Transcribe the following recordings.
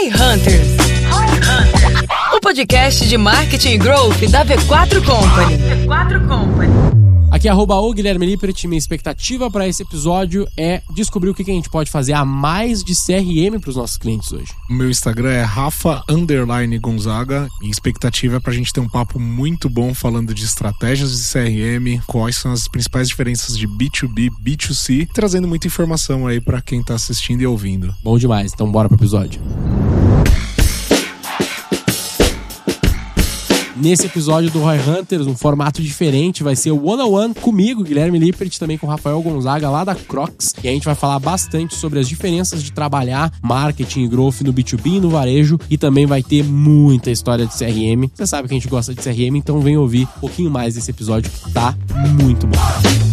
Roy Hunters. O podcast de marketing e growth da V4 Company. V4 Company. Aqui é arroba o Guilherme Lippert. Minha expectativa para esse episódio é descobrir o que a gente pode fazer a mais de CRM para os nossos clientes hoje. O meu Instagram é Rafa Underline Gonzaga. Minha expectativa é para a gente ter um papo muito bom falando de estratégias de CRM, quais são as principais diferenças de B2B, B2C, trazendo muita informação aí para quem está assistindo e ouvindo. Bom demais, então bora pro episódio. Nesse episódio do Roy Hunters, um formato diferente, vai ser o One on One comigo, Guilherme Lippert, também com Rafael Gonzaga lá da Crocs. E a gente vai falar bastante sobre as diferenças de trabalhar marketing e growth no B2B e no varejo. E também vai ter muita história de CRM. Você sabe que a gente gosta de CRM, então vem ouvir um pouquinho mais desse episódio que tá muito bom.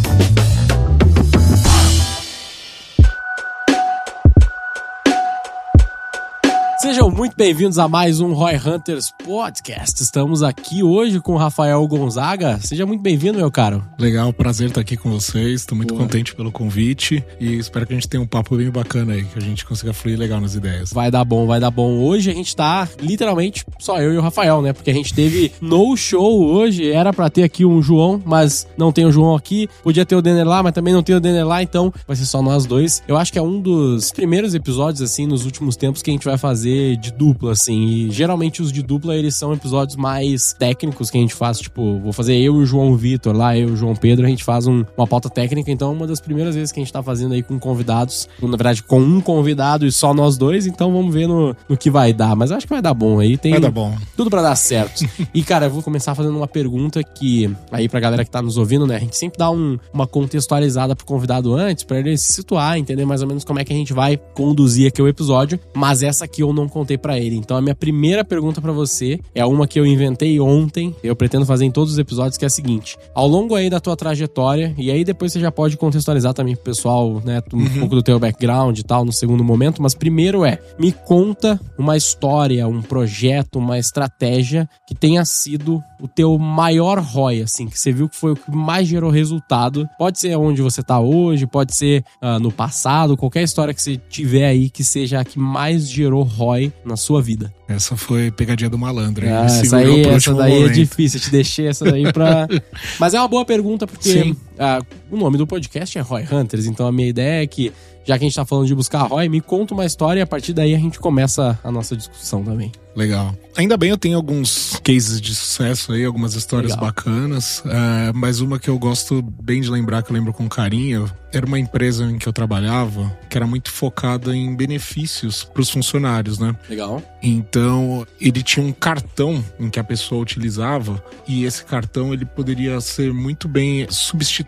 Muito bem-vindos a mais um Roy Hunters Podcast. Estamos aqui hoje com o Rafael Gonzaga. Seja muito bem-vindo, meu caro. Legal, prazer estar aqui com vocês. Estou muito Boa. contente pelo convite e espero que a gente tenha um papo bem bacana aí, que a gente consiga fluir legal nas ideias. Vai dar bom, vai dar bom. Hoje a gente tá literalmente só eu e o Rafael, né? Porque a gente teve no show hoje. Era para ter aqui um João, mas não tem o João aqui. Podia ter o Denner lá, mas também não tem o Denner lá, então vai ser só nós dois. Eu acho que é um dos primeiros episódios, assim, nos últimos tempos que a gente vai fazer de dupla, assim. E geralmente os de dupla, eles são episódios mais técnicos que a gente faz, tipo, vou fazer eu e o João Vitor lá, eu e o João Pedro, a gente faz um, uma pauta técnica. Então, é uma das primeiras vezes que a gente tá fazendo aí com convidados, na verdade, com um convidado e só nós dois. Então, vamos ver no, no que vai dar. Mas acho que vai dar bom aí. Tem vai dar bom. Tudo para dar certo. e, cara, eu vou começar fazendo uma pergunta que, aí pra galera que tá nos ouvindo, né? A gente sempre dá um, uma contextualizada pro convidado antes, para ele se situar, entender mais ou menos como é que a gente vai conduzir aqui o episódio. Mas essa aqui eu não contei para ele. Então a minha primeira pergunta para você é uma que eu inventei ontem, eu pretendo fazer em todos os episódios, que é a seguinte: ao longo aí da tua trajetória, e aí depois você já pode contextualizar também pro pessoal, né, um uhum. pouco do teu background e tal no segundo momento, mas primeiro é, me conta uma história, um projeto, uma estratégia que tenha sido o teu maior ROI, assim, que você viu que foi o que mais gerou resultado. Pode ser onde você tá hoje, pode ser uh, no passado, qualquer história que você tiver aí que seja a que mais gerou ROI na sua vida. Essa foi pegadinha do malandro. Ah, essa aí, essa daí é momento. é difícil. Eu te deixei essa daí pra. Mas é uma boa pergunta, porque uh, o nome do podcast é Roy Hunters, então a minha ideia é que, já que a gente tá falando de buscar Roy, me conta uma história e a partir daí a gente começa a nossa discussão também. Legal. Ainda bem eu tenho alguns cases de sucesso aí, algumas histórias Legal. bacanas, uh, mas uma que eu gosto bem de lembrar, que eu lembro com carinho, era uma empresa em que eu trabalhava que era muito focada em benefícios para os funcionários, né? Legal. Então, ele tinha um cartão em que a pessoa utilizava e esse cartão ele poderia ser muito bem substituído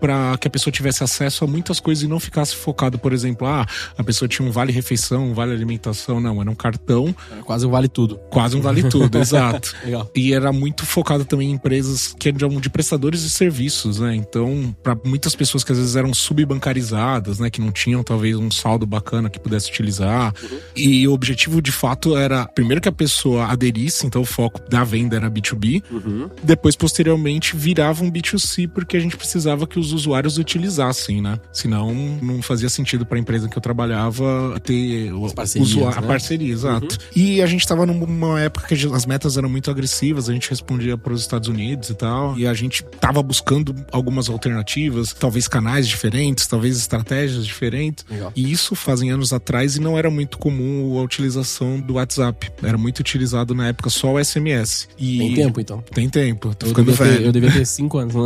para que a pessoa tivesse acesso a muitas coisas e não ficasse focado, por exemplo, ah, a pessoa tinha um vale refeição, um vale alimentação, não, era um cartão. Era quase um vale tudo. Quase um vale tudo, exato. Legal. E era muito focado também em empresas que eram de prestadores de serviços, né? Então, para muitas pessoas que às vezes eram subbancarizadas, né, que não tinham talvez um saldo bacana que pudesse utilizar. Uhum. E o objetivo de fato era primeiro que a pessoa aderisse, então o foco da venda era B2B, uhum. depois posteriormente virava um B2C porque a gente precisava que os usuários utilizassem, né? Senão não fazia sentido para a empresa que eu trabalhava ter parcerias, né? a parceria, exato. Uhum. E a gente estava numa época que as metas eram muito agressivas, a gente respondia para os Estados Unidos e tal, e a gente tava buscando algumas alternativas, talvez canais diferentes, talvez estratégias diferentes. Legal. E isso fazem anos atrás e não era muito comum a utilização do WhatsApp. Era muito utilizado na época só o SMS. E... Tem tempo, então. Tem tempo. Tô eu ficando velho. Ter, eu devia ter cinco anos. Não,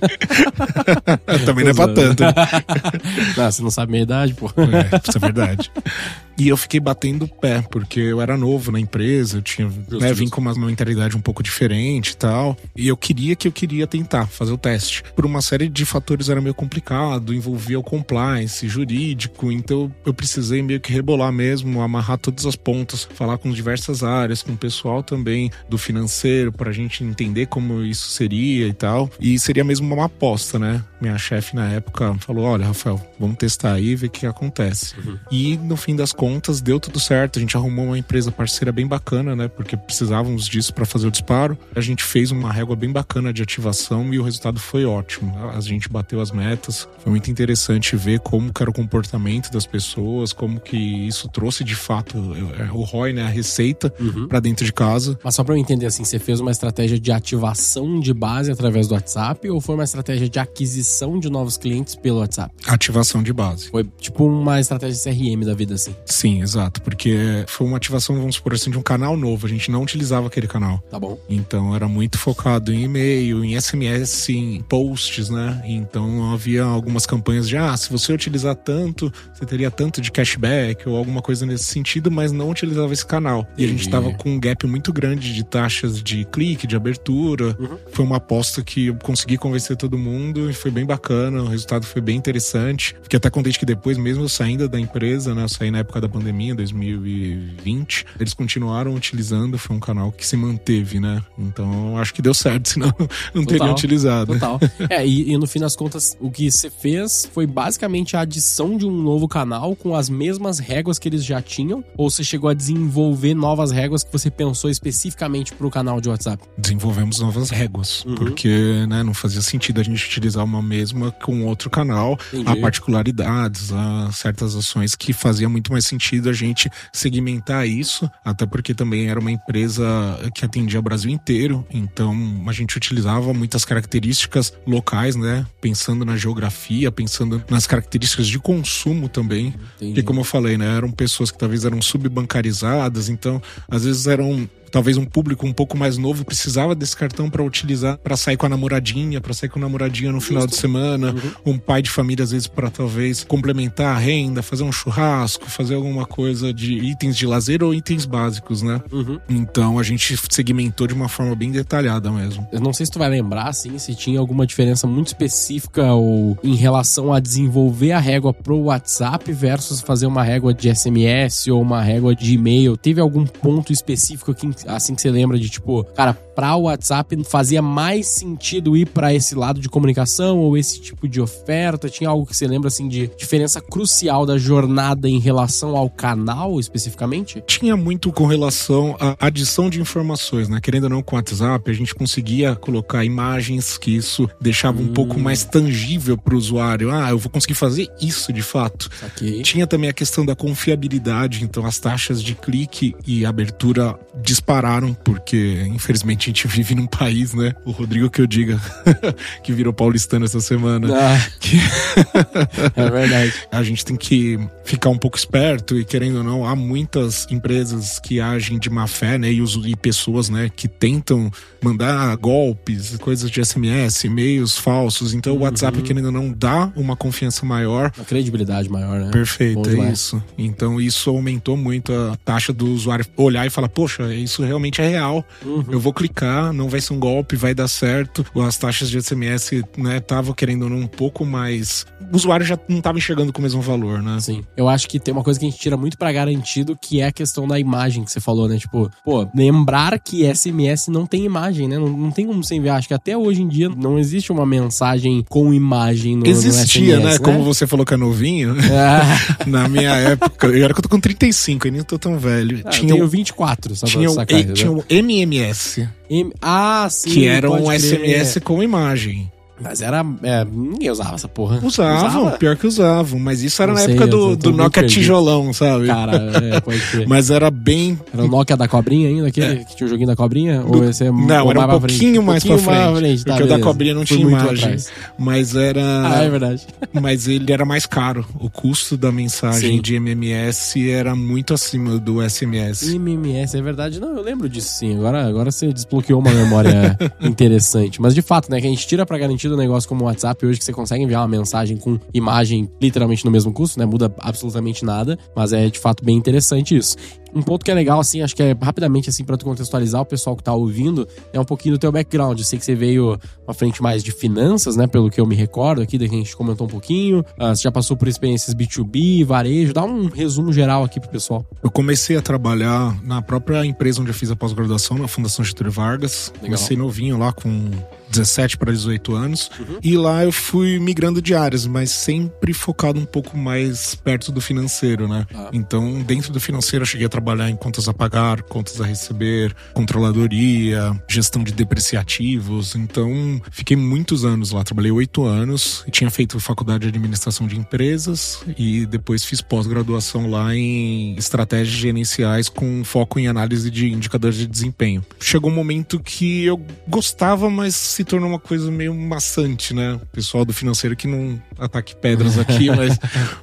Também não é pra tanto. não, você não sabe a minha idade, pô. É, isso é verdade. E eu fiquei batendo o pé, porque eu era novo na empresa, eu tinha, né, vim com uma mentalidade um pouco diferente e tal. E eu queria que eu queria tentar fazer o teste. Por uma série de fatores era meio complicado, envolvia o compliance, jurídico, então eu precisei meio que rebolar mesmo, amarrar todas as pontas, falar com diversas áreas, com o pessoal também do financeiro, pra gente entender como isso seria e tal. E seria mesmo uma aposta, né? Minha chefe na época falou: olha, Rafael, vamos testar aí e ver o que acontece. Uhum. E no fim das contas, deu tudo certo. A gente arrumou uma empresa parceira bem bacana, né? Porque precisávamos disso para fazer o disparo. A gente fez uma régua bem bacana de ativação e o resultado foi ótimo. A gente bateu as metas. Foi muito interessante ver como era o comportamento das pessoas, como que isso trouxe de fato é, o ROI, né? A receita uhum. para dentro de casa. Mas só para eu entender assim, você fez uma estratégia de ativação de base através do WhatsApp ou foi uma estratégia de aquisição de novos clientes pelo WhatsApp? Ativação de base. Foi tipo uma estratégia CRM da vida assim. Sim, exato, porque foi uma ativação, vamos supor assim, de um canal novo. A gente não utilizava aquele canal. Tá bom. Então era muito focado em e-mail, em SMS, em posts, né? Então havia algumas campanhas de ah, se você utilizar tanto, você teria tanto de cashback ou alguma coisa nesse sentido, mas não utilizava esse canal. E a gente tava com um gap muito grande de taxas de clique, de abertura. Uhum. Foi uma aposta que eu consegui convencer todo mundo e foi bem bacana, o resultado foi bem interessante. Fiquei até contente que depois, mesmo saindo da empresa, né, eu saí na época da pandemia, 2020, eles continuaram utilizando, foi um canal que se manteve, né? Então acho que deu certo, senão não teria utilizado. Total. É, e, e no fim das contas, o que você fez foi basicamente a adição de um novo canal com as mesmas réguas que eles já tinham? Ou você chegou a desenvolver novas réguas que você pensou especificamente para o canal de WhatsApp? Desenvolvemos novas réguas, uhum. porque né, não fazia sentido a gente utilizar uma mesma com outro canal. Entendi. Há particularidades, há certas ações que fazia muito mais sentido a gente segmentar isso, até porque também era uma empresa que atendia o Brasil inteiro, então a gente utilizava muitas características locais, né? Pensando na geografia, pensando nas características de consumo também. Entendi. Que como eu falei, né? Eram pessoas que talvez eram subbancarizadas, então às vezes eram talvez um público um pouco mais novo precisava desse cartão para utilizar para sair com a namoradinha, para sair com a namoradinha no final de semana, uhum. um pai de família às vezes para talvez complementar a renda, fazer um churrasco, fazer alguma coisa de itens de lazer ou itens básicos, né? Uhum. Então a gente segmentou de uma forma bem detalhada mesmo. Eu não sei se tu vai lembrar assim, se tinha alguma diferença muito específica ou em relação a desenvolver a régua pro WhatsApp versus fazer uma régua de SMS ou uma régua de e-mail. Teve algum ponto específico que assim que você lembra de tipo, cara, para o WhatsApp fazia mais sentido ir para esse lado de comunicação ou esse tipo de oferta? Tinha algo que você lembra assim de diferença crucial da jornada em relação ao canal especificamente? Tinha muito com relação à adição de informações, né? Querendo ou não, com o WhatsApp, a gente conseguia colocar imagens que isso deixava hum. um pouco mais tangível para o usuário. Ah, eu vou conseguir fazer isso de fato. Okay. Tinha também a questão da confiabilidade, então as taxas de clique e abertura dispararam, porque infelizmente a gente vive num país, né? O Rodrigo que eu diga, que virou paulistano essa semana. Ah, que... é verdade. A gente tem que ficar um pouco esperto e querendo ou não, há muitas empresas que agem de má fé, né? E, os, e pessoas, né? Que tentam mandar golpes, coisas de SMS, e-mails falsos. Então o WhatsApp, uhum. querendo ou não, dá uma confiança maior. Uma credibilidade maior, né? Perfeito, é isso. Então isso aumentou muito a taxa do usuário olhar e falar, poxa, isso realmente é real. Uhum. Eu vou clicar não vai ser um golpe, vai dar certo. As taxas de SMS, né, tava querendo um pouco mais. O usuário já não tava enxergando com o mesmo valor, né? Sim. Eu acho que tem uma coisa que a gente tira muito para garantido, que é a questão da imagem que você falou, né? Tipo, pô, lembrar que SMS não tem imagem, né? Não, não tem como você enviar. Acho que até hoje em dia não existe uma mensagem com imagem no, Existia, no SMS, né? né? Como você falou que é novinho. Ah. Na minha época, eu era que eu tô com 35, eu nem tô tão velho. Ah, tinha eu tenho 24, só tinha, sacar, e, tinha um MMS. Ah, sim. Que era um SMS com imagem. Mas era. É, ninguém usava essa porra. Usavam, usava? pior que usavam. Mas isso era não na sei, época do, do Nokia tijolão, sabe? Cara, é, pode ser. mas era bem. Era o Nokia da cobrinha ainda, aquele é. que tinha o joguinho da cobrinha? Do... Ou esse é Não, era um pouquinho mais pra frente. Mais frente. Tá, porque beleza. o da cobrinha não Fui tinha imagem. Mas era. Ah, é verdade. mas ele era mais caro. O custo da mensagem sim. de MMS era muito acima do SMS. MMS, é verdade. Não, eu lembro disso sim. Agora, agora você desbloqueou uma memória interessante. Mas de fato, né, que a gente tira pra garantir do negócio como o WhatsApp hoje, que você consegue enviar uma mensagem com imagem literalmente no mesmo custo, né? Muda absolutamente nada, mas é de fato bem interessante isso. Um ponto que é legal, assim, acho que é rapidamente, assim, pra tu contextualizar o pessoal que tá ouvindo, é um pouquinho do teu background. Eu sei que você veio uma frente mais de finanças, né? Pelo que eu me recordo aqui, da que a gente comentou um pouquinho. Uh, você já passou por experiências B2B, varejo. Dá um resumo geral aqui pro pessoal. Eu comecei a trabalhar na própria empresa onde eu fiz a pós-graduação, na Fundação Getúlio Vargas. Legal. Comecei novinho lá com 17 para 18 anos. Uhum. E lá eu fui migrando de áreas, mas sempre focado um pouco mais perto do financeiro, né? Ah. Então, dentro do financeiro, eu cheguei a trabalhar em contas a pagar, contas a receber, controladoria, gestão de depreciativos. Então, fiquei muitos anos lá. Trabalhei oito anos. Tinha feito faculdade de administração de empresas e depois fiz pós-graduação lá em estratégias gerenciais com foco em análise de indicadores de desempenho. Chegou um momento que eu gostava, mas se tornou uma coisa meio maçante, né? O pessoal do financeiro que não ataque pedras aqui, mas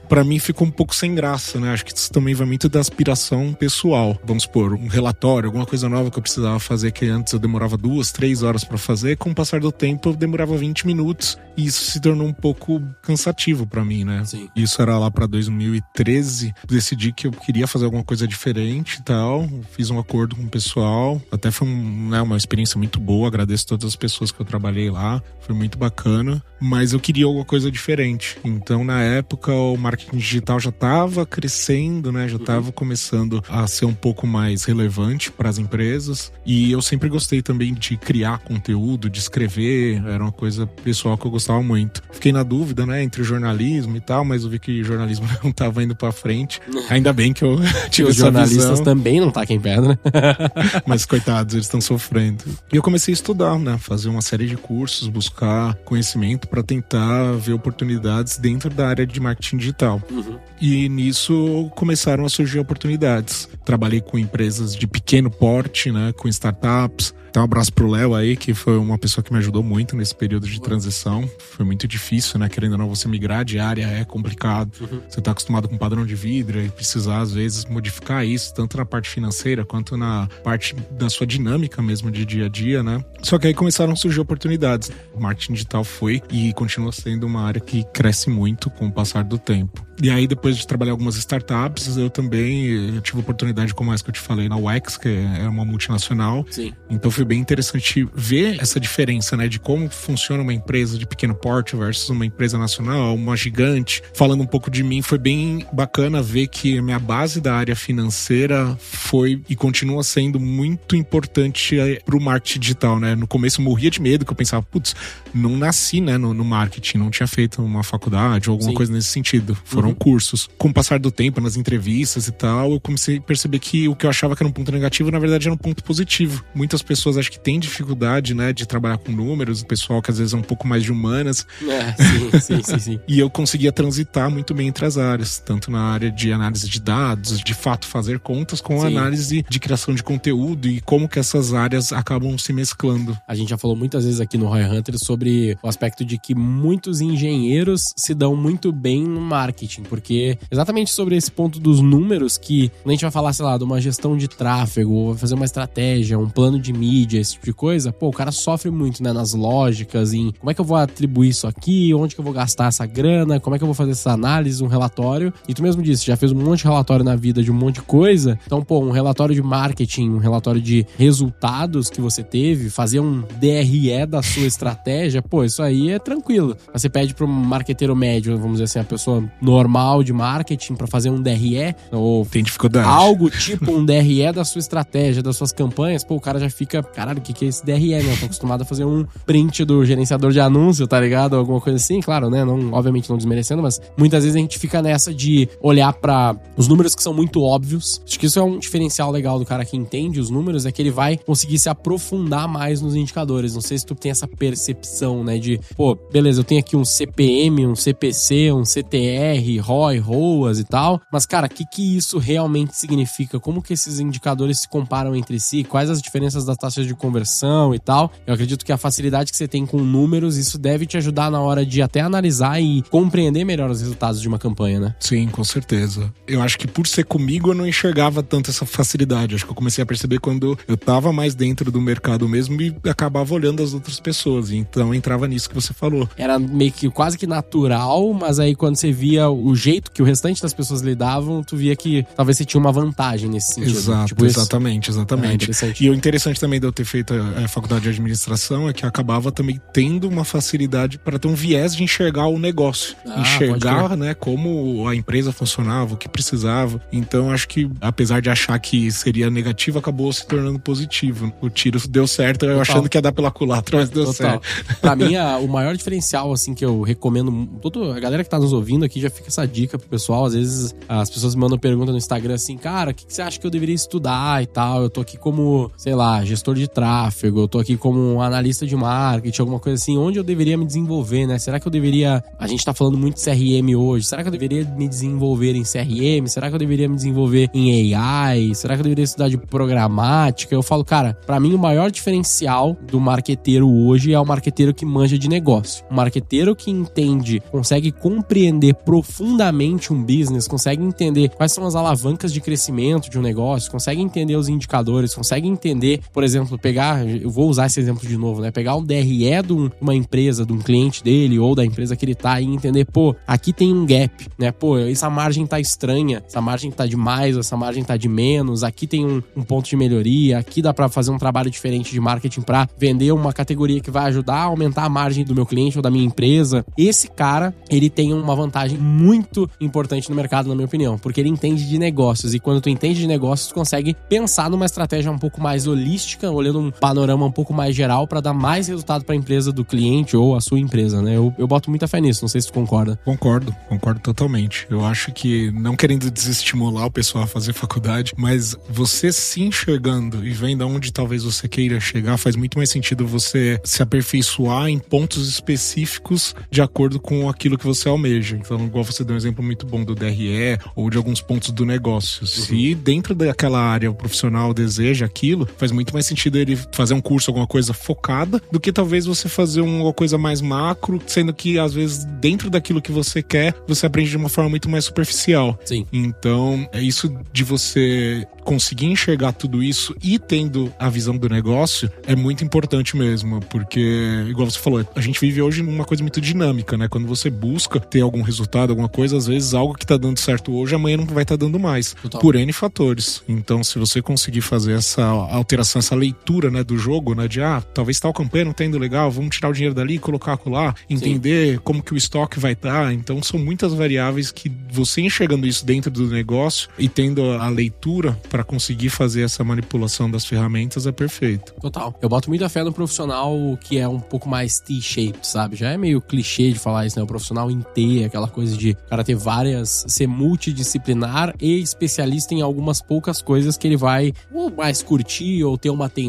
para mim ficou um pouco sem graça, né? Acho que isso também vai muito da aspiração pessoal. Vamos supor, um relatório, alguma coisa nova que eu precisava fazer que antes eu demorava duas, três horas para fazer, com o passar do tempo eu demorava 20 minutos e isso se tornou um pouco cansativo para mim, né? Sim. Isso era lá para 2013. Decidi que eu queria fazer alguma coisa diferente e tal. Fiz um acordo com o pessoal. Até foi um, né, uma experiência muito boa. Agradeço todas as pessoas que eu trabalhei lá. Foi muito bacana. Mas eu queria alguma coisa diferente. Então, na época, o marketing digital já estava crescendo, né? Já estava uhum. começando a ser um pouco mais relevante para as empresas. E eu sempre gostei também de criar conteúdo, de escrever. Era uma coisa pessoal que eu gostava muito. Fiquei na dúvida, né? Entre jornalismo e tal, mas eu vi que jornalismo não estava indo para frente. Ainda bem que eu tive Os jornalistas visão. também não tá aqui em pedra. mas coitados, eles estão sofrendo. E eu comecei a estudar, né? Fazer uma série de cursos, buscar conhecimento para tentar ver oportunidades dentro da área de marketing digital. Uhum. E nisso começaram a surgir oportunidades. Trabalhei com empresas de pequeno porte, né, com startups, então, um abraço pro Léo aí, que foi uma pessoa que me ajudou muito nesse período de transição. Foi muito difícil, né? Querendo ou não, você migrar de área é complicado. Uhum. Você tá acostumado com padrão de vidro e precisar, às vezes, modificar isso, tanto na parte financeira quanto na parte da sua dinâmica mesmo de dia a dia, né? Só que aí começaram a surgir oportunidades. O marketing digital foi e continua sendo uma área que cresce muito com o passar do tempo. E aí, depois de trabalhar algumas startups, eu também eu tive oportunidade, como essa que eu te falei, na UX, que é uma multinacional. Sim. Então foi bem interessante ver essa diferença, né, de como funciona uma empresa de pequeno porte versus uma empresa nacional, uma gigante. Falando um pouco de mim, foi bem bacana ver que a minha base da área financeira foi e continua sendo muito importante eh, para o marketing digital, né? No começo eu morria de medo, que eu pensava, putz, não nasci, né, no, no marketing, não tinha feito uma faculdade ou alguma Sim. coisa nesse sentido. Foram uhum. cursos. Com o passar do tempo, nas entrevistas e tal, eu comecei a perceber que o que eu achava que era um ponto negativo, na verdade era um ponto positivo. Muitas pessoas acho que têm dificuldade, né, de trabalhar com números, o pessoal que às vezes é um pouco mais de humanas. É, sim, sim, sim, sim. e eu conseguia transitar muito bem entre as áreas, tanto na área de análise de dados, de fato fazer contas, com a análise de criação de conteúdo e como que essas áreas acabam se mesclando. A gente já falou muitas vezes aqui no Roy Hunter sobre o aspecto de que muitos engenheiros se dão muito bem no marketing, porque exatamente sobre esse ponto dos números que a gente vai falar, sei lá, de uma gestão de tráfego, ou vai fazer uma estratégia, um plano de mídia, esse tipo de coisa, pô, o cara sofre muito, né, nas lógicas, em como é que eu vou atribuir isso aqui, onde que eu vou gastar essa grana, como é que eu vou fazer essa análise, um relatório. E tu mesmo disse, já fez um monte de relatório na vida de um monte de coisa. Então, pô, um relatório de marketing, um relatório de resultados que você teve, fazer um DRE da sua estratégia, pô, isso aí é tranquilo. Você pede para um marqueteiro médio, vamos dizer assim, a pessoa normal de marketing para fazer um DRE ou tem dificuldade. Algo tipo um DRE da sua estratégia, das suas campanhas, pô, o cara já fica, caralho, o que que é esse né? Eu tô acostumado a fazer um print do gerenciador de anúncio, tá ligado? Alguma coisa assim, claro, né? Não, obviamente não desmerecendo, mas muitas vezes a gente fica nessa de olhar para os números que são muito óbvios. Acho que isso é um diferencial legal do cara que entende os números, é que ele vai conseguir se aprofundar mais nos indicadores. Não sei se tu tem essa percepção, né? De, pô, beleza, eu tenho aqui um CPM, um CPC, um CTR, ROI, ROAS e tal, mas, cara, o que, que isso realmente significa? Como que esses indicadores se comparam entre si? Quais as diferenças das taxas de conversão e tal? Eu acredito que a facilidade que você tem com números, isso deve te ajudar na hora de até analisar e compreender melhor os resultados de uma campanha, né? Sim, com certeza. Eu acho que por ser comigo eu não enxergava tanto essa facilidade. Acho que eu comecei a perceber quando eu tava mais dentro do mercado mesmo e acabava olhando as outras pessoas. Então entrava nisso que você falou. Era meio que quase que natural, mas aí quando você via o jeito que o restante das pessoas lidavam, tu via que talvez você tinha uma vantagem nesse sentido. Exato, tipo exatamente, exatamente. É e o interessante também de eu ter feito a, a faculdade de administração é que acabava também tendo uma facilidade para ter um viés de enxergar o negócio. Ah, enxergar, né, como a empresa funcionava, o que precisava. Então, acho que, apesar de achar que seria negativo, acabou se tornando positivo. O tiro deu certo, eu achando que ia dar pela culatra, mas deu Total. certo. Pra mim, a, o maior diferencial, assim, que eu recomendo. Todo, a galera que tá nos ouvindo aqui já fica essa dica pro pessoal. Às vezes as pessoas me mandam pergunta no Instagram assim, cara, o que, que você acha que eu deveria estudar e tal? Eu tô aqui como, sei lá, gestor de tráfego, eu tô aqui como analista de marketing, alguma coisa assim. Onde eu deveria me desenvolver, né? Será que eu deveria. A gente tá falando muito de CRM hoje. Será que eu deveria me desenvolver em CRM? Será que eu deveria me desenvolver em AI? Será que eu deveria estudar de programática? Eu falo, cara, para mim o maior diferencial do marqueteiro hoje é o marqueteiro que manja de negócio. O marqueteiro que entende, consegue compreender profundamente um business, consegue entender quais são as alavancas de crescimento de um negócio, consegue entender os indicadores, consegue entender, por exemplo, pegar, eu vou usar esse exemplo de novo, né? Pegar o DRE de uma empresa, de um cliente dele ou da empresa que ele tá e entender, pô, aqui tem um gap, né? Pô, essa margem tá estranha, essa margem tá de mais, essa margem tá de menos, aqui tem um, um ponto de melhoria, aqui dá para fazer um trabalho diferente de marketing para vender uma categoria que vai ajudar a aumentar a margem do meu cliente ou da minha empresa. Esse cara, ele tem uma vantagem muito importante no mercado, na minha opinião, porque ele entende de negócios e quando tu entende de negócios, tu consegue pensar numa estratégia um pouco mais holística, olhando um panorama um pouco mais geral para dar mais resultado para a empresa do cliente ou a sua empresa, né? Eu, eu boto muita fé nisso, não sei se tu concorda. Concordo, concordo totalmente. Eu acho que, não querendo desestimular o pessoal a fazer faculdade, mas você se enxergando e vendo aonde talvez você queira chegar, faz muito mais sentido você se aperfeiçoar em pontos específicos de acordo com aquilo que você almeja. Então, igual você deu um exemplo muito bom do DRE ou de alguns pontos do negócio. Uhum. Se dentro daquela área o profissional deseja aquilo, faz muito mais sentido ele fazer um curso, alguma coisa focada, do que talvez você fazer uma coisa mais macro, sendo que às vezes dentro daquilo que você quer, você aprende de uma forma muito mais superficial. Sim. Então, é isso de você conseguir enxergar tudo isso e tendo a visão do negócio é muito importante mesmo, porque, igual você falou, a gente vive hoje numa coisa muito dinâmica, né? Quando você busca ter algum resultado, alguma coisa, às vezes algo que tá dando certo hoje, amanhã não vai estar tá dando mais, Total. por N fatores. Então, se você conseguir fazer essa alteração, essa leitura, né, do jogo, né, de ah, talvez tal campanha não tá indo legal, vamos tirar o dinheiro dali e colocar lá, entender Sim. como que o estoque vai estar. Tá. Então, são muitas variáveis que você enxergando isso dentro do negócio e tendo a leitura para conseguir fazer essa manipulação das ferramentas é perfeito. Total. Eu boto muita fé no profissional que é um pouco mais T-shaped, sabe? Já é meio clichê de falar isso, né? O profissional em T, aquela coisa de cara ter várias, ser multidisciplinar e especialista em algumas poucas coisas que ele vai ou mais curtir ou ter uma tendência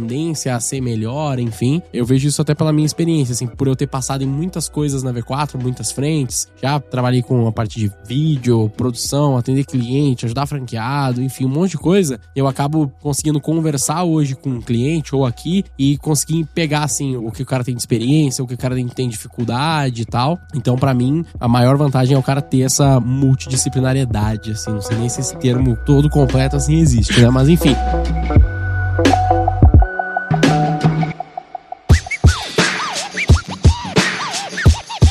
a ser melhor, enfim. Eu vejo isso até pela minha experiência, assim, por eu ter passado em muitas coisas na V4, muitas frentes. Já trabalhei com a parte de vídeo, produção, atender cliente, ajudar franqueado, enfim, um monte de coisa eu acabo conseguindo conversar hoje com um cliente ou aqui e conseguir pegar assim o que o cara tem de experiência, o que o cara tem de dificuldade e tal. Então, para mim, a maior vantagem é o cara ter essa multidisciplinariedade, assim, não sei nem se esse termo todo completo assim existe, né? Mas enfim.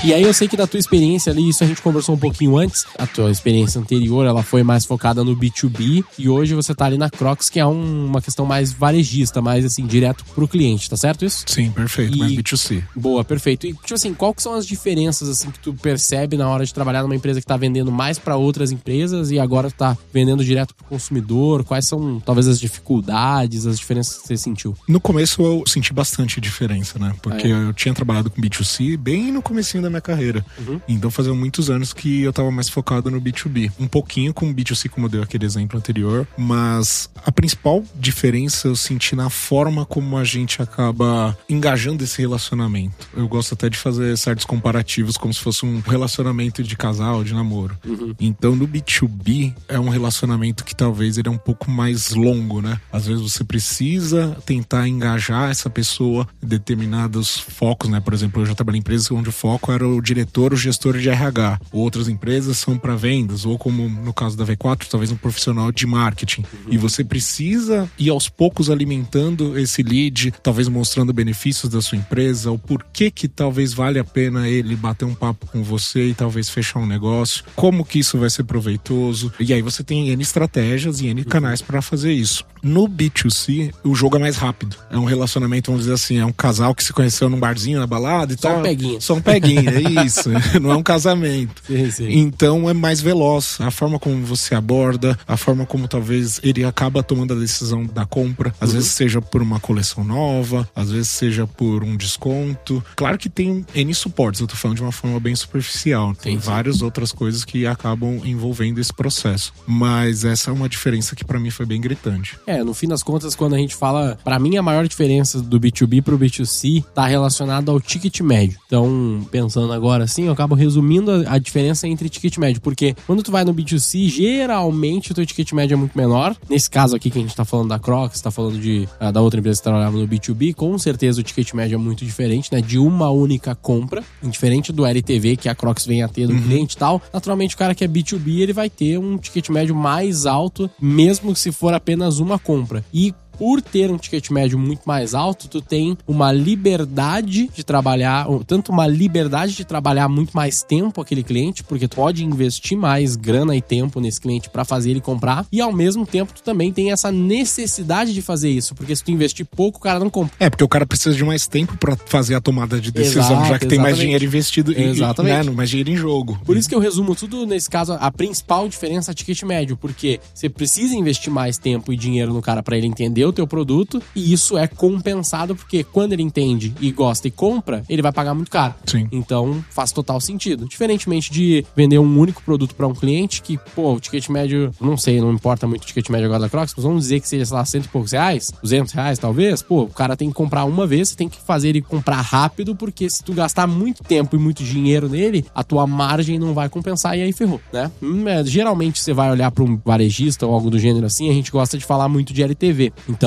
E aí eu sei que da tua experiência ali, isso a gente conversou um pouquinho antes, a tua experiência anterior, ela foi mais focada no B2B e hoje você tá ali na Crocs, que é um, uma questão mais varejista, mais assim, direto pro cliente, tá certo isso? Sim, perfeito, e... mais B2C. Boa, perfeito. E tipo assim, qual que são as diferenças assim que tu percebe na hora de trabalhar numa empresa que tá vendendo mais para outras empresas e agora tá vendendo direto pro consumidor? Quais são talvez as dificuldades, as diferenças que você sentiu? No começo eu senti bastante diferença, né? Porque ah, é. eu tinha trabalhado com B2C bem no comecinho da minha carreira. Uhum. Então fazia muitos anos que eu tava mais focado no B2B. Um pouquinho com B2C, como eu dei aquele exemplo anterior, mas a principal diferença eu senti na forma como a gente acaba engajando esse relacionamento. Eu gosto até de fazer certos comparativos como se fosse um relacionamento de casal, de namoro. Uhum. Então no B2B é um relacionamento que talvez ele é um pouco mais longo, né? Às vezes você precisa tentar engajar essa pessoa em determinados focos, né? Por exemplo, eu já trabalhei em empresas onde o foco era para o diretor, o gestor de RH. Outras empresas são para vendas, ou como no caso da V4, talvez um profissional de marketing. Uhum. E você precisa ir aos poucos alimentando esse lead, talvez mostrando benefícios da sua empresa, o porquê que talvez vale a pena ele bater um papo com você e talvez fechar um negócio, como que isso vai ser proveitoso. E aí você tem N estratégias e N canais para fazer isso. No B2C, o jogo é mais rápido. É um relacionamento, vamos dizer assim, é um casal que se conheceu num barzinho, na balada e Só tal. Só um peguinho. Só um peguinho, é isso. Não é um casamento. Sim, sim. Então é mais veloz. A forma como você aborda, a forma como talvez ele acaba tomando a decisão da compra. Às uhum. vezes seja por uma coleção nova, às vezes seja por um desconto. Claro que tem N suportes, eu tô falando de uma forma bem superficial. Tem sim, várias outras coisas que acabam envolvendo esse processo. Mas essa é uma diferença que para mim foi bem gritante. É, no fim das contas, quando a gente fala, para mim a maior diferença do B2B pro B2C tá relacionada ao ticket médio. Então, pensando agora assim, eu acabo resumindo a, a, diferença entre ticket médio, porque quando tu vai no B2C, geralmente o teu ticket médio é muito menor. Nesse caso aqui que a gente tá falando da Crocs, tá falando de uh, da outra empresa que trabalhava no B2B, com certeza o ticket médio é muito diferente, né? De uma única compra, diferente do LTV que a Crocs vem a ter do uhum. cliente e tal. Naturalmente, o cara que é B2B, ele vai ter um ticket médio mais alto, mesmo se for apenas uma compra. E por ter um ticket médio muito mais alto, tu tem uma liberdade de trabalhar, tanto uma liberdade de trabalhar muito mais tempo aquele cliente, porque tu pode investir mais grana e tempo nesse cliente para fazer ele comprar, e ao mesmo tempo tu também tem essa necessidade de fazer isso, porque se tu investir pouco, o cara não compra. É, porque o cara precisa de mais tempo para fazer a tomada de decisão, Exato, já que exatamente. tem mais dinheiro investido e né, mais dinheiro em jogo. Por isso que eu resumo tudo nesse caso, a principal diferença é ticket médio, porque você precisa investir mais tempo e dinheiro no cara para ele entender o teu produto e isso é compensado porque quando ele entende e gosta e compra, ele vai pagar muito caro. Sim. Então faz total sentido. Diferentemente de vender um único produto para um cliente que, pô, o ticket médio, não sei, não importa muito o ticket médio agora da Crocs, mas vamos dizer que seja, sei lá, cento e poucos reais, duzentos reais talvez, pô, o cara tem que comprar uma vez, você tem que fazer ele comprar rápido, porque se tu gastar muito tempo e muito dinheiro nele, a tua margem não vai compensar e aí ferrou, né? Hum, é, geralmente você vai olhar para um varejista ou algo do gênero assim, a gente gosta de falar muito de LTV. Então,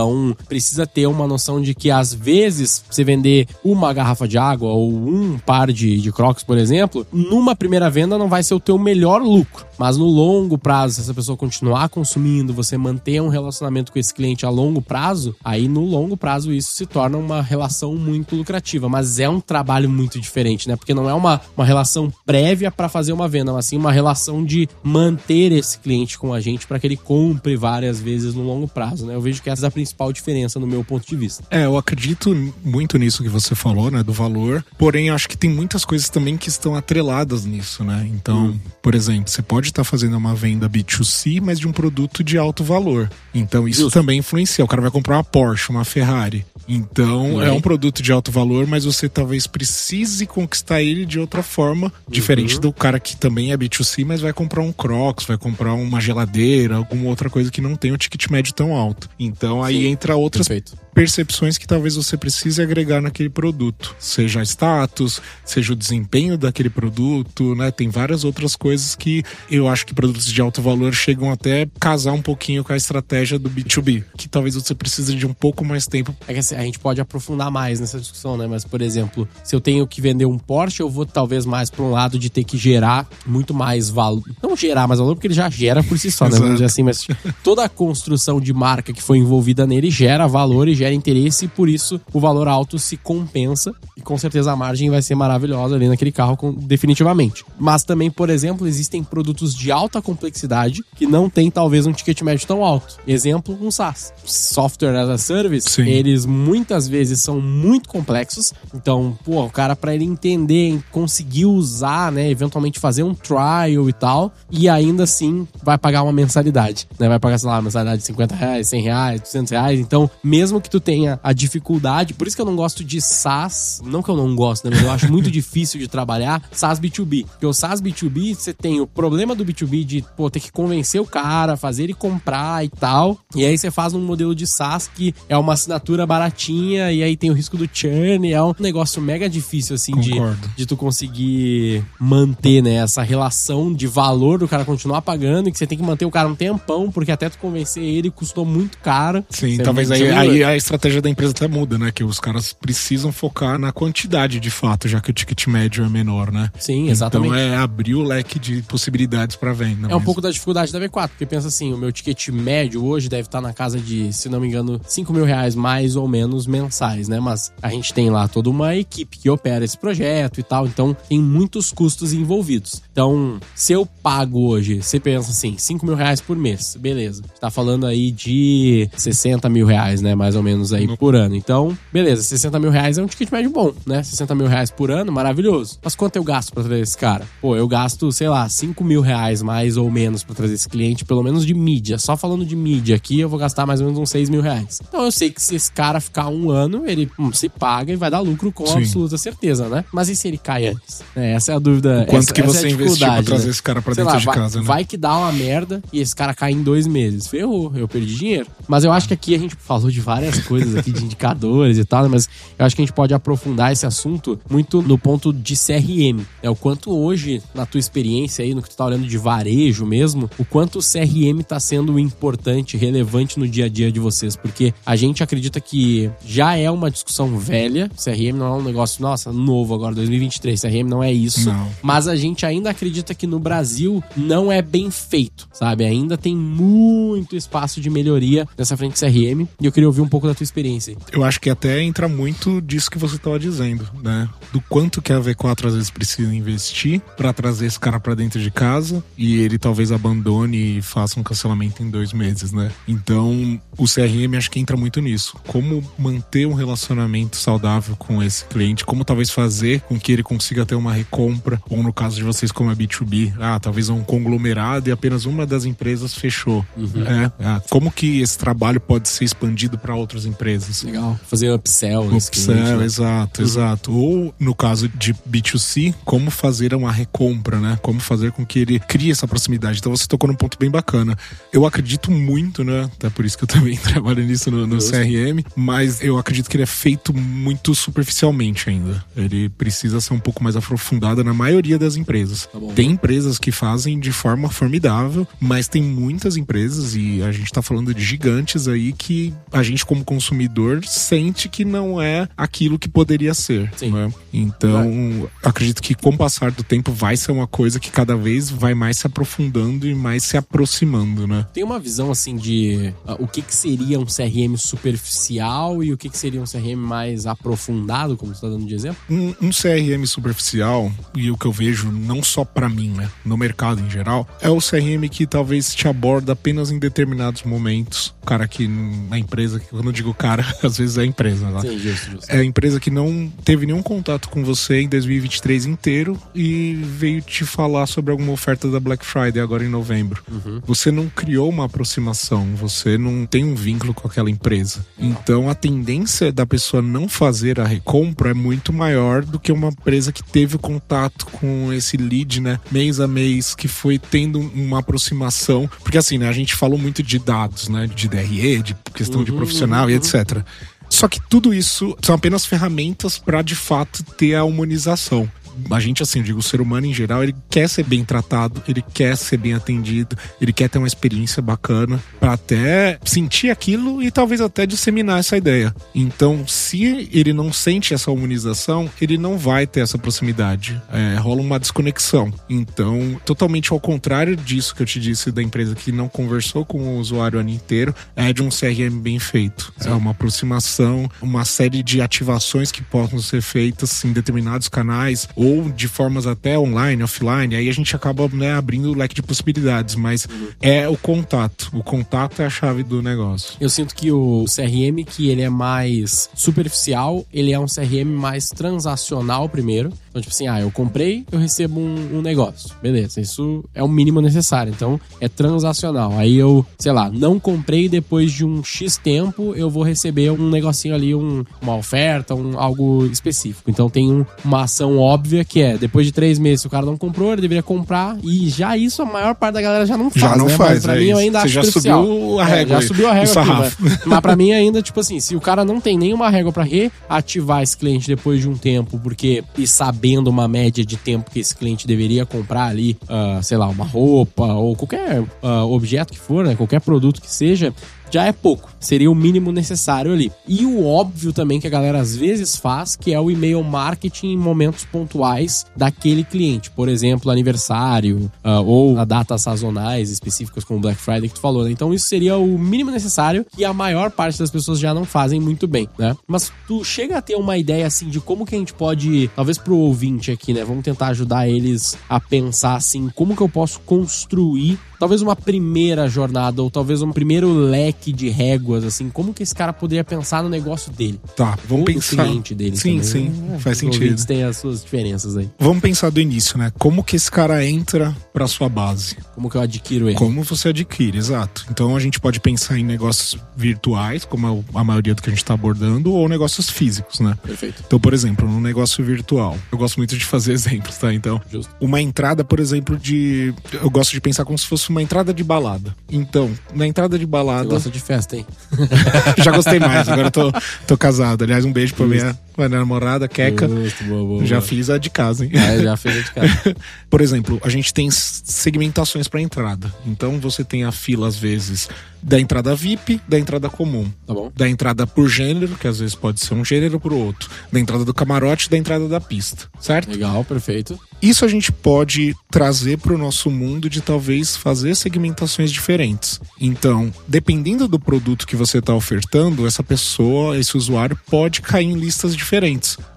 precisa ter uma noção de que às vezes você vender uma garrafa de água ou um par de, de crocs, por exemplo, numa primeira venda não vai ser o teu melhor lucro. Mas no longo prazo, se essa pessoa continuar consumindo, você manter um relacionamento com esse cliente a longo prazo, aí no longo prazo isso se torna uma relação muito lucrativa. Mas é um trabalho muito diferente, né? Porque não é uma, uma relação prévia para fazer uma venda, mas sim uma relação de manter esse cliente com a gente para que ele compre várias vezes no longo prazo, né? Eu vejo que essa é a principal diferença no meu ponto de vista. É, eu acredito muito nisso que você falou, né? Do valor. Porém, acho que tem muitas coisas também que estão atreladas nisso, né? Então, hum. por exemplo, você pode pode estar tá fazendo uma venda B2C, mas de um produto de alto valor. Então isso Justo. também influencia. O cara vai comprar uma Porsche, uma Ferrari. Então é um produto de alto valor, mas você talvez precise conquistar ele de outra forma, diferente uhum. do cara que também é B2C, mas vai comprar um Crocs, vai comprar uma geladeira, alguma outra coisa que não tem o ticket médio tão alto. Então aí Sim. entra outras Perfeito percepções que talvez você precise agregar naquele produto, seja status, seja o desempenho daquele produto, né? Tem várias outras coisas que eu acho que produtos de alto valor chegam até casar um pouquinho com a estratégia do B2B, que talvez você precise de um pouco mais tempo. É que assim, a gente pode aprofundar mais nessa discussão, né? Mas por exemplo, se eu tenho que vender um Porsche, eu vou talvez mais para um lado de ter que gerar muito mais valor, não gerar mais valor porque ele já gera por si só, né? Vamos dizer assim, mas toda a construção de marca que foi envolvida nele gera valor e gera interesse e por isso o valor alto se compensa e com certeza a margem vai ser maravilhosa ali naquele carro com, definitivamente. Mas também, por exemplo, existem produtos de alta complexidade que não tem talvez um ticket médio tão alto. Exemplo, um SaaS. Software as a Service, Sim. eles muitas vezes são muito complexos. Então, pô, o cara para ele entender, conseguir usar, né, eventualmente fazer um trial e tal, e ainda assim vai pagar uma mensalidade, né? Vai pagar, sei lá, uma mensalidade de 50 reais, 100 reais, 200 reais. Então, mesmo que tu tenha a dificuldade. Por isso que eu não gosto de SaaS. Não que eu não gosto, né? Mas eu acho muito difícil de trabalhar SaaS B2B. Porque o SaaS B2B, você tem o problema do B2B de, pô, ter que convencer o cara, fazer ele comprar e tal. E aí você faz um modelo de SaaS que é uma assinatura baratinha e aí tem o risco do churn. É um negócio mega difícil, assim, de, de tu conseguir manter, né? Essa relação de valor do cara continuar pagando e que você tem que manter o cara um tempão, porque até tu convencer ele custou muito caro. Sim, talvez aí, aí a estratégia da empresa até muda, né? Que os caras precisam focar na, quantidade de fato, já que o ticket médio é menor, né? Sim, exatamente. Então é abrir o leque de possibilidades para venda. É um pouco da dificuldade da V4, porque pensa assim, o meu ticket médio hoje deve estar na casa de, se não me engano, 5 mil reais mais ou menos mensais, né? Mas a gente tem lá toda uma equipe que opera esse projeto e tal, então tem muitos custos envolvidos. Então, se eu pago hoje, você pensa assim, 5 mil reais por mês, beleza. Tá falando aí de 60 mil reais, né? Mais ou menos aí por ano. Então, beleza, 60 mil reais é um ticket médio bom, né? 60 mil reais por ano, maravilhoso. Mas quanto eu gasto pra trazer esse cara? Pô, eu gasto, sei lá, 5 mil reais mais ou menos pra trazer esse cliente, pelo menos de mídia. Só falando de mídia aqui, eu vou gastar mais ou menos uns 6 mil reais. Então eu sei que se esse cara ficar um ano, ele hum, se paga e vai dar lucro com Sim. absoluta certeza, né? Mas e se ele cai antes? É, essa é a dúvida. Quanto essa, que essa você é investiu pra dificuldade, trazer né? esse cara pra Sei dentro lá, de vai, casa, né? vai que dá uma merda e esse cara cai em dois meses. Ferrou, eu perdi dinheiro. Mas eu acho que aqui a gente falou de várias coisas aqui, de indicadores e tal, né? mas eu acho que a gente pode aprofundar esse assunto muito no ponto de CRM. É o quanto hoje, na tua experiência aí, no que tu tá olhando de varejo mesmo, o quanto o CRM tá sendo importante, relevante no dia a dia de vocês. Porque a gente acredita que já é uma discussão velha. CRM não é um negócio, nossa, novo agora, 2023. CRM não é isso. Não. Mas a gente ainda acredita que no Brasil não é bem feito, sabe? Ainda tem muito espaço de melhoria nessa frente CRM. E eu queria ouvir um pouco da tua experiência. Eu acho que até entra muito disso que você estava dizendo, né? Do quanto que a V4 às vezes precisa investir para trazer esse cara para dentro de casa e ele talvez abandone e faça um cancelamento em dois meses, né? Então, o CRM acho que entra muito nisso. Como manter um relacionamento saudável com esse cliente, como talvez fazer com que ele consiga ter uma recompra, ou no caso de vocês como é B2B, ah, talvez um conglomerado e apenas uma das empresas fechou. É, ah, como que esse trabalho pode ser expandido para outras empresas? Legal. Fazer upsell. Upsell, cliente, né? exato, exato. Ou, no caso de B2C, como fazer uma recompra, né? Como fazer com que ele crie essa proximidade. Então você tocou num ponto bem bacana. Eu acredito muito, né? Até por isso que eu também trabalho nisso no, no. CRM, mas eu acredito que ele é feito muito superficialmente ainda. Ele precisa ser um pouco mais aprofundado na maioria das empresas. Tá. Tem empresas que fazem de forma formidável, mas tem muitas empresas, e a gente tá falando de gigantes aí, que a gente, como consumidor, sente que não é aquilo que poderia ser. Sim. né? Então, acredito que com o passar do tempo vai ser uma coisa que cada vez vai mais se aprofundando e mais se aproximando, né? Tem uma visão assim de ah, o que, que seria um CRM superficial e o que, que seria um CRM mais aprofundado, como você está dando de exemplo? Um, um CRM superficial, e o que eu vejo não só pra mim, né, no mercado em geral, é o CRM que talvez te aborda apenas em determinados momentos. O cara que na empresa, quando eu digo cara, às vezes é a empresa lá. Sim, justo, justo. É a empresa que não teve nenhum contato com você em 2023 inteiro e veio te falar sobre alguma oferta da Black Friday agora em novembro. Você não criou uma aproximação, você não tem um vínculo com aquela empresa. Então a tendência da pessoa não fazer a recompra é muito maior do que uma empresa que teve contato com esse lead, né, mês a mês, que foi tendo uma aproximação. Porque assim, né, a gente falou muito de dados, né, de DRE, de questão de profissional e etc. Só que tudo isso são apenas ferramentas para de fato ter a humanização. A gente, assim, eu digo, o ser humano em geral, ele quer ser bem tratado, ele quer ser bem atendido, ele quer ter uma experiência bacana para até sentir aquilo e talvez até disseminar essa ideia. Então, se ele não sente essa humanização, ele não vai ter essa proximidade. É, rola uma desconexão. Então, totalmente ao contrário disso que eu te disse da empresa que não conversou com o usuário o ano inteiro, é de um CRM bem feito. É uma aproximação, uma série de ativações que possam ser feitas em determinados canais ou de formas até online, offline. Aí a gente acaba né, abrindo o leque de possibilidades, mas é o contato. O contato é a chave do negócio. Eu sinto que o CRM, que ele é mais superficial, ele é um CRM mais transacional primeiro. Então, tipo assim, ah, eu comprei, eu recebo um, um negócio. Beleza, isso é o mínimo necessário. Então, é transacional. Aí eu, sei lá, não comprei depois de um X tempo, eu vou receber um negocinho ali, um- uma oferta, um, algo específico. Então, tem um- uma ação óbvia que é, depois de três meses, se o cara não comprou, ele deveria comprar. E já isso, a maior parte da galera já não faz, Já não né? faz, Mas pra é mim, eu isso. ainda Você acho já superficial. subiu a É, régua já aí, subiu a régua aqui, mas- mas pra mim ainda, tipo assim, se o cara não tem nenhuma régua pra reativar esse cliente depois de um tempo, porque e sabendo uma média de tempo que esse cliente deveria comprar ali, ah, sei lá, uma roupa ou qualquer ah, objeto que for, né, qualquer produto que seja, já é pouco. Seria o mínimo necessário ali. E o óbvio também que a galera às vezes faz, que é o e-mail marketing em momentos pontuais daquele cliente. Por exemplo, aniversário uh, ou a datas sazonais específicas como Black Friday que tu falou, né? Então isso seria o mínimo necessário e a maior parte das pessoas já não fazem muito bem, né? Mas tu chega a ter uma ideia assim de como que a gente pode, talvez pro ouvinte aqui, né? Vamos tentar ajudar eles a pensar assim, como que eu posso construir talvez uma primeira jornada ou talvez um primeiro leque de réguas, assim, como que esse cara poderia pensar no negócio dele? Tá, vamos ou pensar. cliente dele sim, também. sim, É, faz sentido. têm as suas diferenças aí. Vamos pensar do início, né? Como que esse cara entra pra sua base? Como que eu adquiro ele? Como você adquire, exato. Então a gente pode pensar em negócios virtuais, como é a maioria do que a gente tá abordando, ou negócios físicos, né? Perfeito. Então, por exemplo, no negócio virtual, eu gosto muito de fazer exemplos, tá? Então, Justo. uma entrada, por exemplo, de. Eu gosto de pensar como se fosse uma entrada de balada. Então, na entrada de Você balada. gosta de festa, hein? Já gostei mais, agora tô, tô casado. Aliás, um beijo pra minha, minha namorada, Queca. Justo, boa, boa, Já boa. fiz a de casa, hein? É, já fez a de casa. Por exemplo, a gente tem segmentações para entrada. Então você tem a fila, às vezes, da entrada VIP, da entrada comum. Tá bom? Da entrada por gênero, que às vezes pode ser um gênero pro outro. Da entrada do camarote, da entrada da pista. Certo? Legal, perfeito. Isso a gente pode trazer para o nosso mundo de talvez fazer segmentações diferentes. Então, dependendo do produto que você está ofertando, essa pessoa, esse usuário, pode cair em listas diferentes.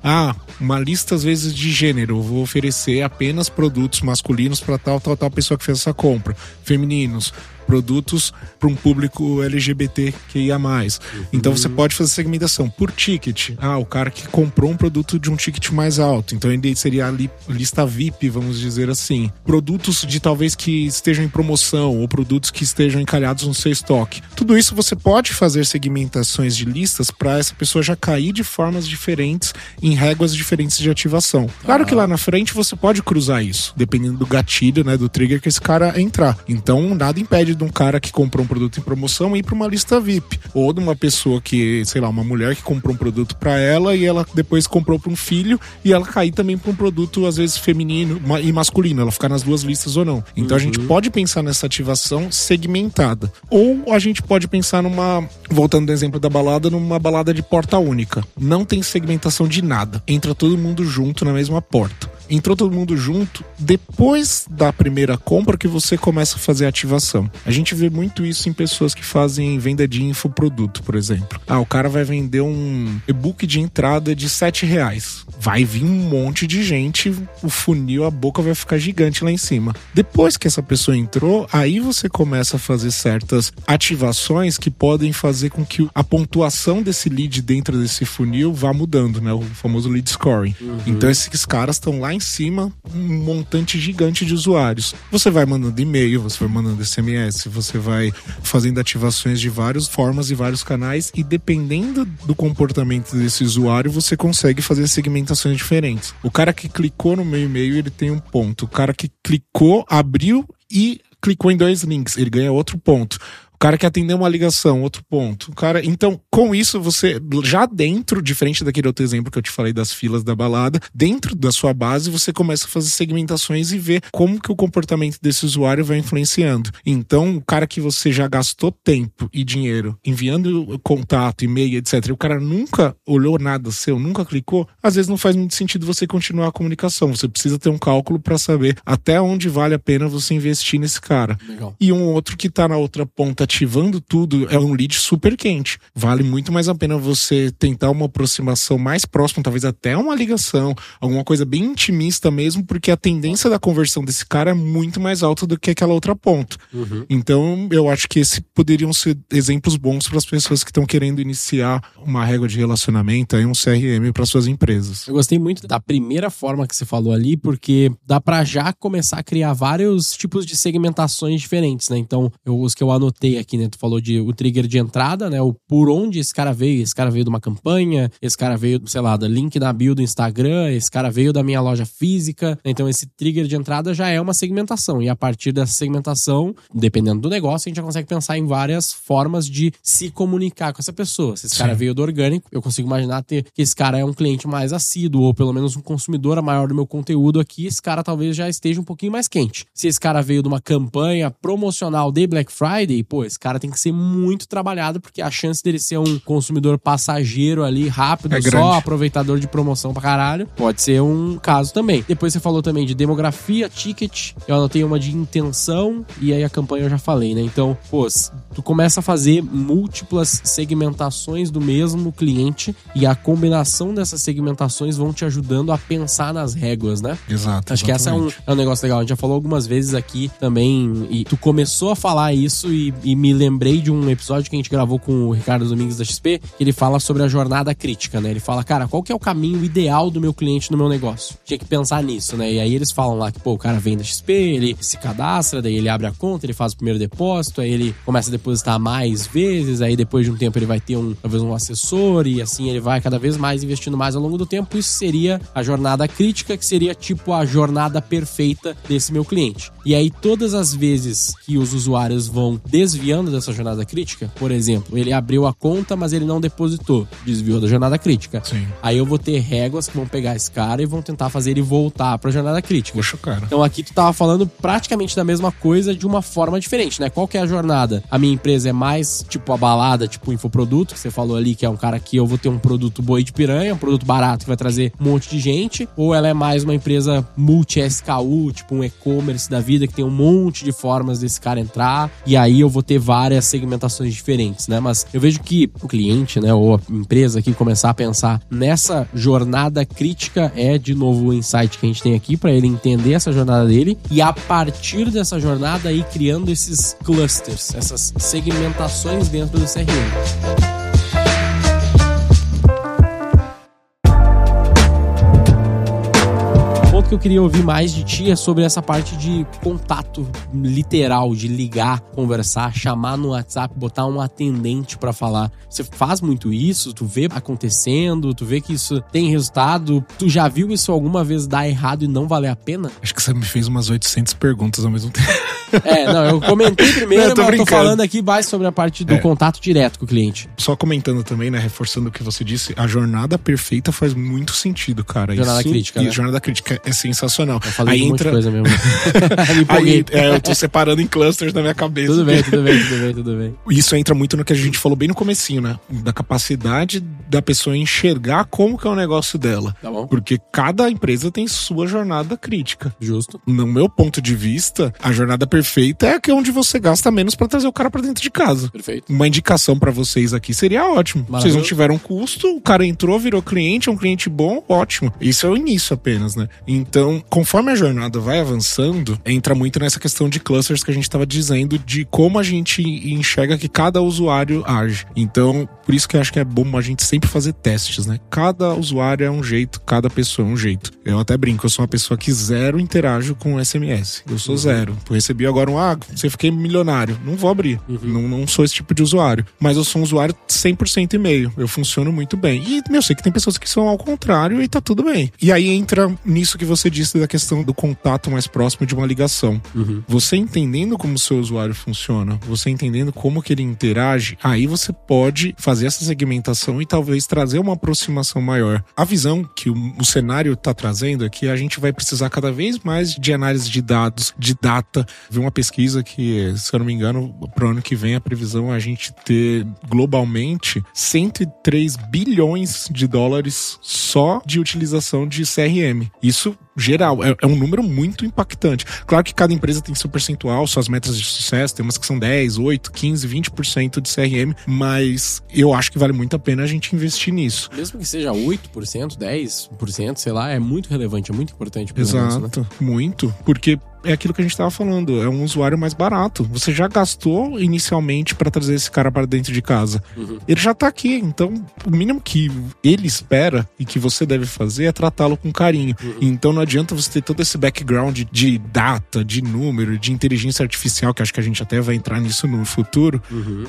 Ah, uma lista às vezes de gênero. Vou oferecer apenas produtos masculinos para tal, tal, tal pessoa que fez essa compra. Femininos. Produtos para um público LGBTQIA. Então você pode fazer segmentação por ticket. Ah, o cara que comprou um produto de um ticket mais alto. Então ele seria a li- lista VIP, vamos dizer assim. Produtos de talvez que estejam em promoção ou produtos que estejam encalhados no seu estoque. Tudo isso você pode fazer segmentações de listas para essa pessoa já cair de formas diferentes em réguas diferentes de ativação. Claro que lá na frente você pode cruzar isso, dependendo do gatilho, né, do trigger que esse cara entrar. Então nada impede de um cara que comprou um produto em promoção ir para uma lista VIP ou de uma pessoa que, sei lá, uma mulher que comprou um produto para ela e ela depois comprou para um filho e ela cair também para um produto às vezes feminino e masculino, ela ficar nas duas listas ou não. Então a gente pode pensar nessa ativação segmentada. Ou a gente pode pensar numa, voltando do exemplo da balada, numa balada de porta única. Não tem segmentação de nada. Entra todo mundo junto na mesma porta. Entrou todo mundo junto, depois da primeira compra que você começa a fazer a ativação. A gente vê muito isso em pessoas que fazem venda de infoproduto, por exemplo. Ah, o cara vai vender um e-book de entrada de 7 reais. Vai vir um monte de gente, o funil, a boca vai ficar gigante lá em cima. Depois que essa pessoa entrou, aí você começa a fazer certas ativações que podem fazer com que a pontuação desse lead dentro desse funil vá mudando, né? O famoso lead scoring. Então esses caras estão lá em cima, um montante gigante de usuários. Você vai mandando e-mail, você vai mandando SMS, você vai fazendo ativações de várias formas e vários canais e dependendo do comportamento desse usuário, você consegue fazer segmentações diferentes. O cara que clicou no meu e-mail, ele tem um ponto. O cara que clicou, abriu e clicou em dois links, ele ganha outro ponto. O cara que atendeu uma ligação, outro ponto. O cara, então, com isso você já dentro, diferente daquele outro exemplo que eu te falei das filas da balada, dentro da sua base você começa a fazer segmentações e ver como que o comportamento desse usuário vai influenciando. Então, o cara que você já gastou tempo e dinheiro enviando contato, e-mail, etc. E o cara nunca olhou nada seu, nunca clicou, às vezes não faz muito sentido você continuar a comunicação. Você precisa ter um cálculo para saber até onde vale a pena você investir nesse cara. Legal. E um outro que tá na outra ponta ativando tudo é um lead super quente. Vale muito mais a pena você tentar uma aproximação mais próxima, talvez até uma ligação, alguma coisa bem intimista mesmo, porque a tendência da conversão desse cara é muito mais alta do que aquela outra ponta. Então, eu acho que esses poderiam ser exemplos bons para as pessoas que estão querendo iniciar uma régua de relacionamento, aí um CRM para suas empresas. Eu gostei muito da primeira forma que você falou ali, porque dá pra já começar a criar vários tipos de segmentações diferentes, né? Então, eu- os que eu anotei aqui, né? Tu falou de o trigger de entrada, né? O por onde esse cara veio. Esse cara veio de uma campanha, esse cara veio, sei lá, do link na bio do Instagram, esse cara veio da minha loja física. Então, esse trigger de entrada já é uma segmentação. E a partir dessa segmentação, dependendo do negócio, a gente já consegue pensar em várias formas de se comunicar com essa pessoa. Se esse cara Sim. veio do orgânico, eu consigo imaginar ter, que esse cara é um cliente mais assíduo, ou pelo menos um consumidor maior do meu conteúdo aqui, esse cara talvez já esteja um pouquinho mais quente. Se esse cara veio de uma campanha promocional de Black Friday, pô, esse cara tem que ser muito trabalhado, porque a chance dele ser um consumidor passageiro ali, rápido, É só grande. aproveitador de promoção pra caralho, pode ser um caso também. Depois você falou também de demografia, ticket, eu anotei uma de intenção, e aí a campanha eu já falei, né? Então, pô, tu começa a fazer múltiplas segmentações do mesmo cliente, e a combinação dessas segmentações vão te ajudando a pensar nas réguas, né? Exato. Acho que essa é um, é um negócio legal. A gente já falou algumas vezes aqui também. E tu começou a falar isso e, e me lembrei de um episódio que a gente gravou com o Ricardo Domingues da XP, que ele fala sobre a jornada crítica, né? Ele fala, cara, qual que é o caminho ideal do meu cliente no meu negócio? Tinha que pensar nisso, né? E aí eles falam lá que, pô, o cara vem da XP, ele se cadastra, daí ele abre a conta, ele faz o primeiro depósito, aí ele começa a depositar mais vezes, aí depois de um tempo ele vai ter um, talvez um assessor, e assim ele vai cada vez mais investindo mais ao longo do tempo. Isso seria a jornada crítica, que seria tipo a jornada perfeita desse meu cliente. E aí, todas as vezes que os usuários vão desviando dessa jornada crítica, por exemplo, ele abriu a conta, mas ele não depositou, desviou da jornada crítica. Sim. Aí eu vou ter réguas que vão pegar esse cara e vão tentar fazer ele voltar pra jornada crítica. Poxa, cara. Então aqui tu tava falando praticamente da mesma coisa de uma forma diferente, né? Qual que é a jornada? A minha empresa é mais tipo a balada, tipo infoproduto, que você falou ali que é um cara que eu vou ter um produto boi de piranha, um produto barato que vai trazer um monte de gente, ou ela é mais uma empresa multi-SKU, tipo um e-commerce da vida que tem um monte de formas desse cara entrar, e aí eu vou ter várias segmentações diferentes, né? Mas eu vejo que o cliente, né, ou a empresa que começar a pensar nessa jornada crítica é de novo o insight que a gente tem aqui para ele entender essa jornada dele e a partir dessa jornada aí criando esses clusters, essas segmentações dentro do CRM. O ponto que eu queria ouvir mais de ti é sobre essa parte de contato literal, de ligar, conversar, chamar no WhatsApp, botar um atendente pra falar. Você faz muito isso? Tu vê acontecendo? Tu vê que isso tem resultado? Tu já viu isso alguma vez dar errado e não valer a pena? Acho que você me fez umas 800 perguntas ao mesmo tempo. É, não, eu comentei primeiro, Não, eu tô mas eu tô brincando. falando aqui mais sobre a parte do É. contato direto com o cliente. Só comentando também, né? Reforçando o que você disse, a jornada perfeita faz muito sentido, cara. Jornada Isso, crítica, E né? jornada crítica é sensacional. Eu falei Aí um entra. coisa mesmo. Aí, é, eu tô separando em clusters na minha cabeça. Tudo bem, tudo bem, tudo bem, tudo bem. Isso entra muito no que a gente falou bem no comecinho, né? Da capacidade da pessoa enxergar como que é o negócio dela. Tá bom? Porque cada empresa tem sua jornada crítica. Justo. No meu ponto de vista, a jornada perfeita é a que é onde você gasta menos pra trazer o cara pra dentro de casa. Perfeito. Uma indicação pra vocês aqui seria ótimo. Vocês não tiveram custo, o cara entrou, virou cliente, é um cliente bom, ótimo. Isso é o início apenas, né? Então, conforme a jornada vai avançando, entra muito nessa questão de clusters que a gente tava dizendo, de como a gente enxerga que cada usuário age. Então, por isso que eu acho que é bom a gente sempre fazer testes, né? Cada usuário é um jeito, cada pessoa é um jeito. Eu até brinco, eu sou uma pessoa que zero interajo com SMS. Eu sou zero. Eu recebi agora um, ah, você fiquei milionário. Não vou abrir. Não, não sou esse tipo de usuário. Mas eu sou um usuário 100% e-mail. Eu funciono muito bem. E eu sei que tem pessoas que são ao contrário e tá tudo bem. E aí entra nisso que você disse da questão do contato mais próximo de uma ligação. Você entendendo como o seu usuário funciona, você entendendo como que ele interage, aí você pode fazer essa segmentação e talvez trazer uma aproximação maior. A visão que o, o cenário está trazendo é que a gente vai precisar cada vez mais de análise de dados, de data. Vi uma pesquisa que, se eu não me engano, pro ano que vem a previsão é a gente ter globalmente 103 bilhões de dólares só de utilização de CRM. Isso geral, é, é um número muito impactante. Claro que cada empresa tem seu percentual, suas metas de sucesso, tem umas que são 10, 8, 15, 20% de CRM, mas eu acho que vale muito a pena a gente investir nisso. Mesmo que seja 8%, 10%, sei lá, é muito relevante, é muito importante pro negócio, né? Exato, muito, porque é aquilo que a gente estava falando, é um usuário mais barato. Você já gastou inicialmente para trazer esse cara para dentro de casa. Ele já tá aqui, então o mínimo que ele espera e que você deve fazer é tratá-lo com carinho. Então não adianta você ter todo esse background de data, de número, de inteligência artificial, que acho que a gente até vai entrar nisso no futuro,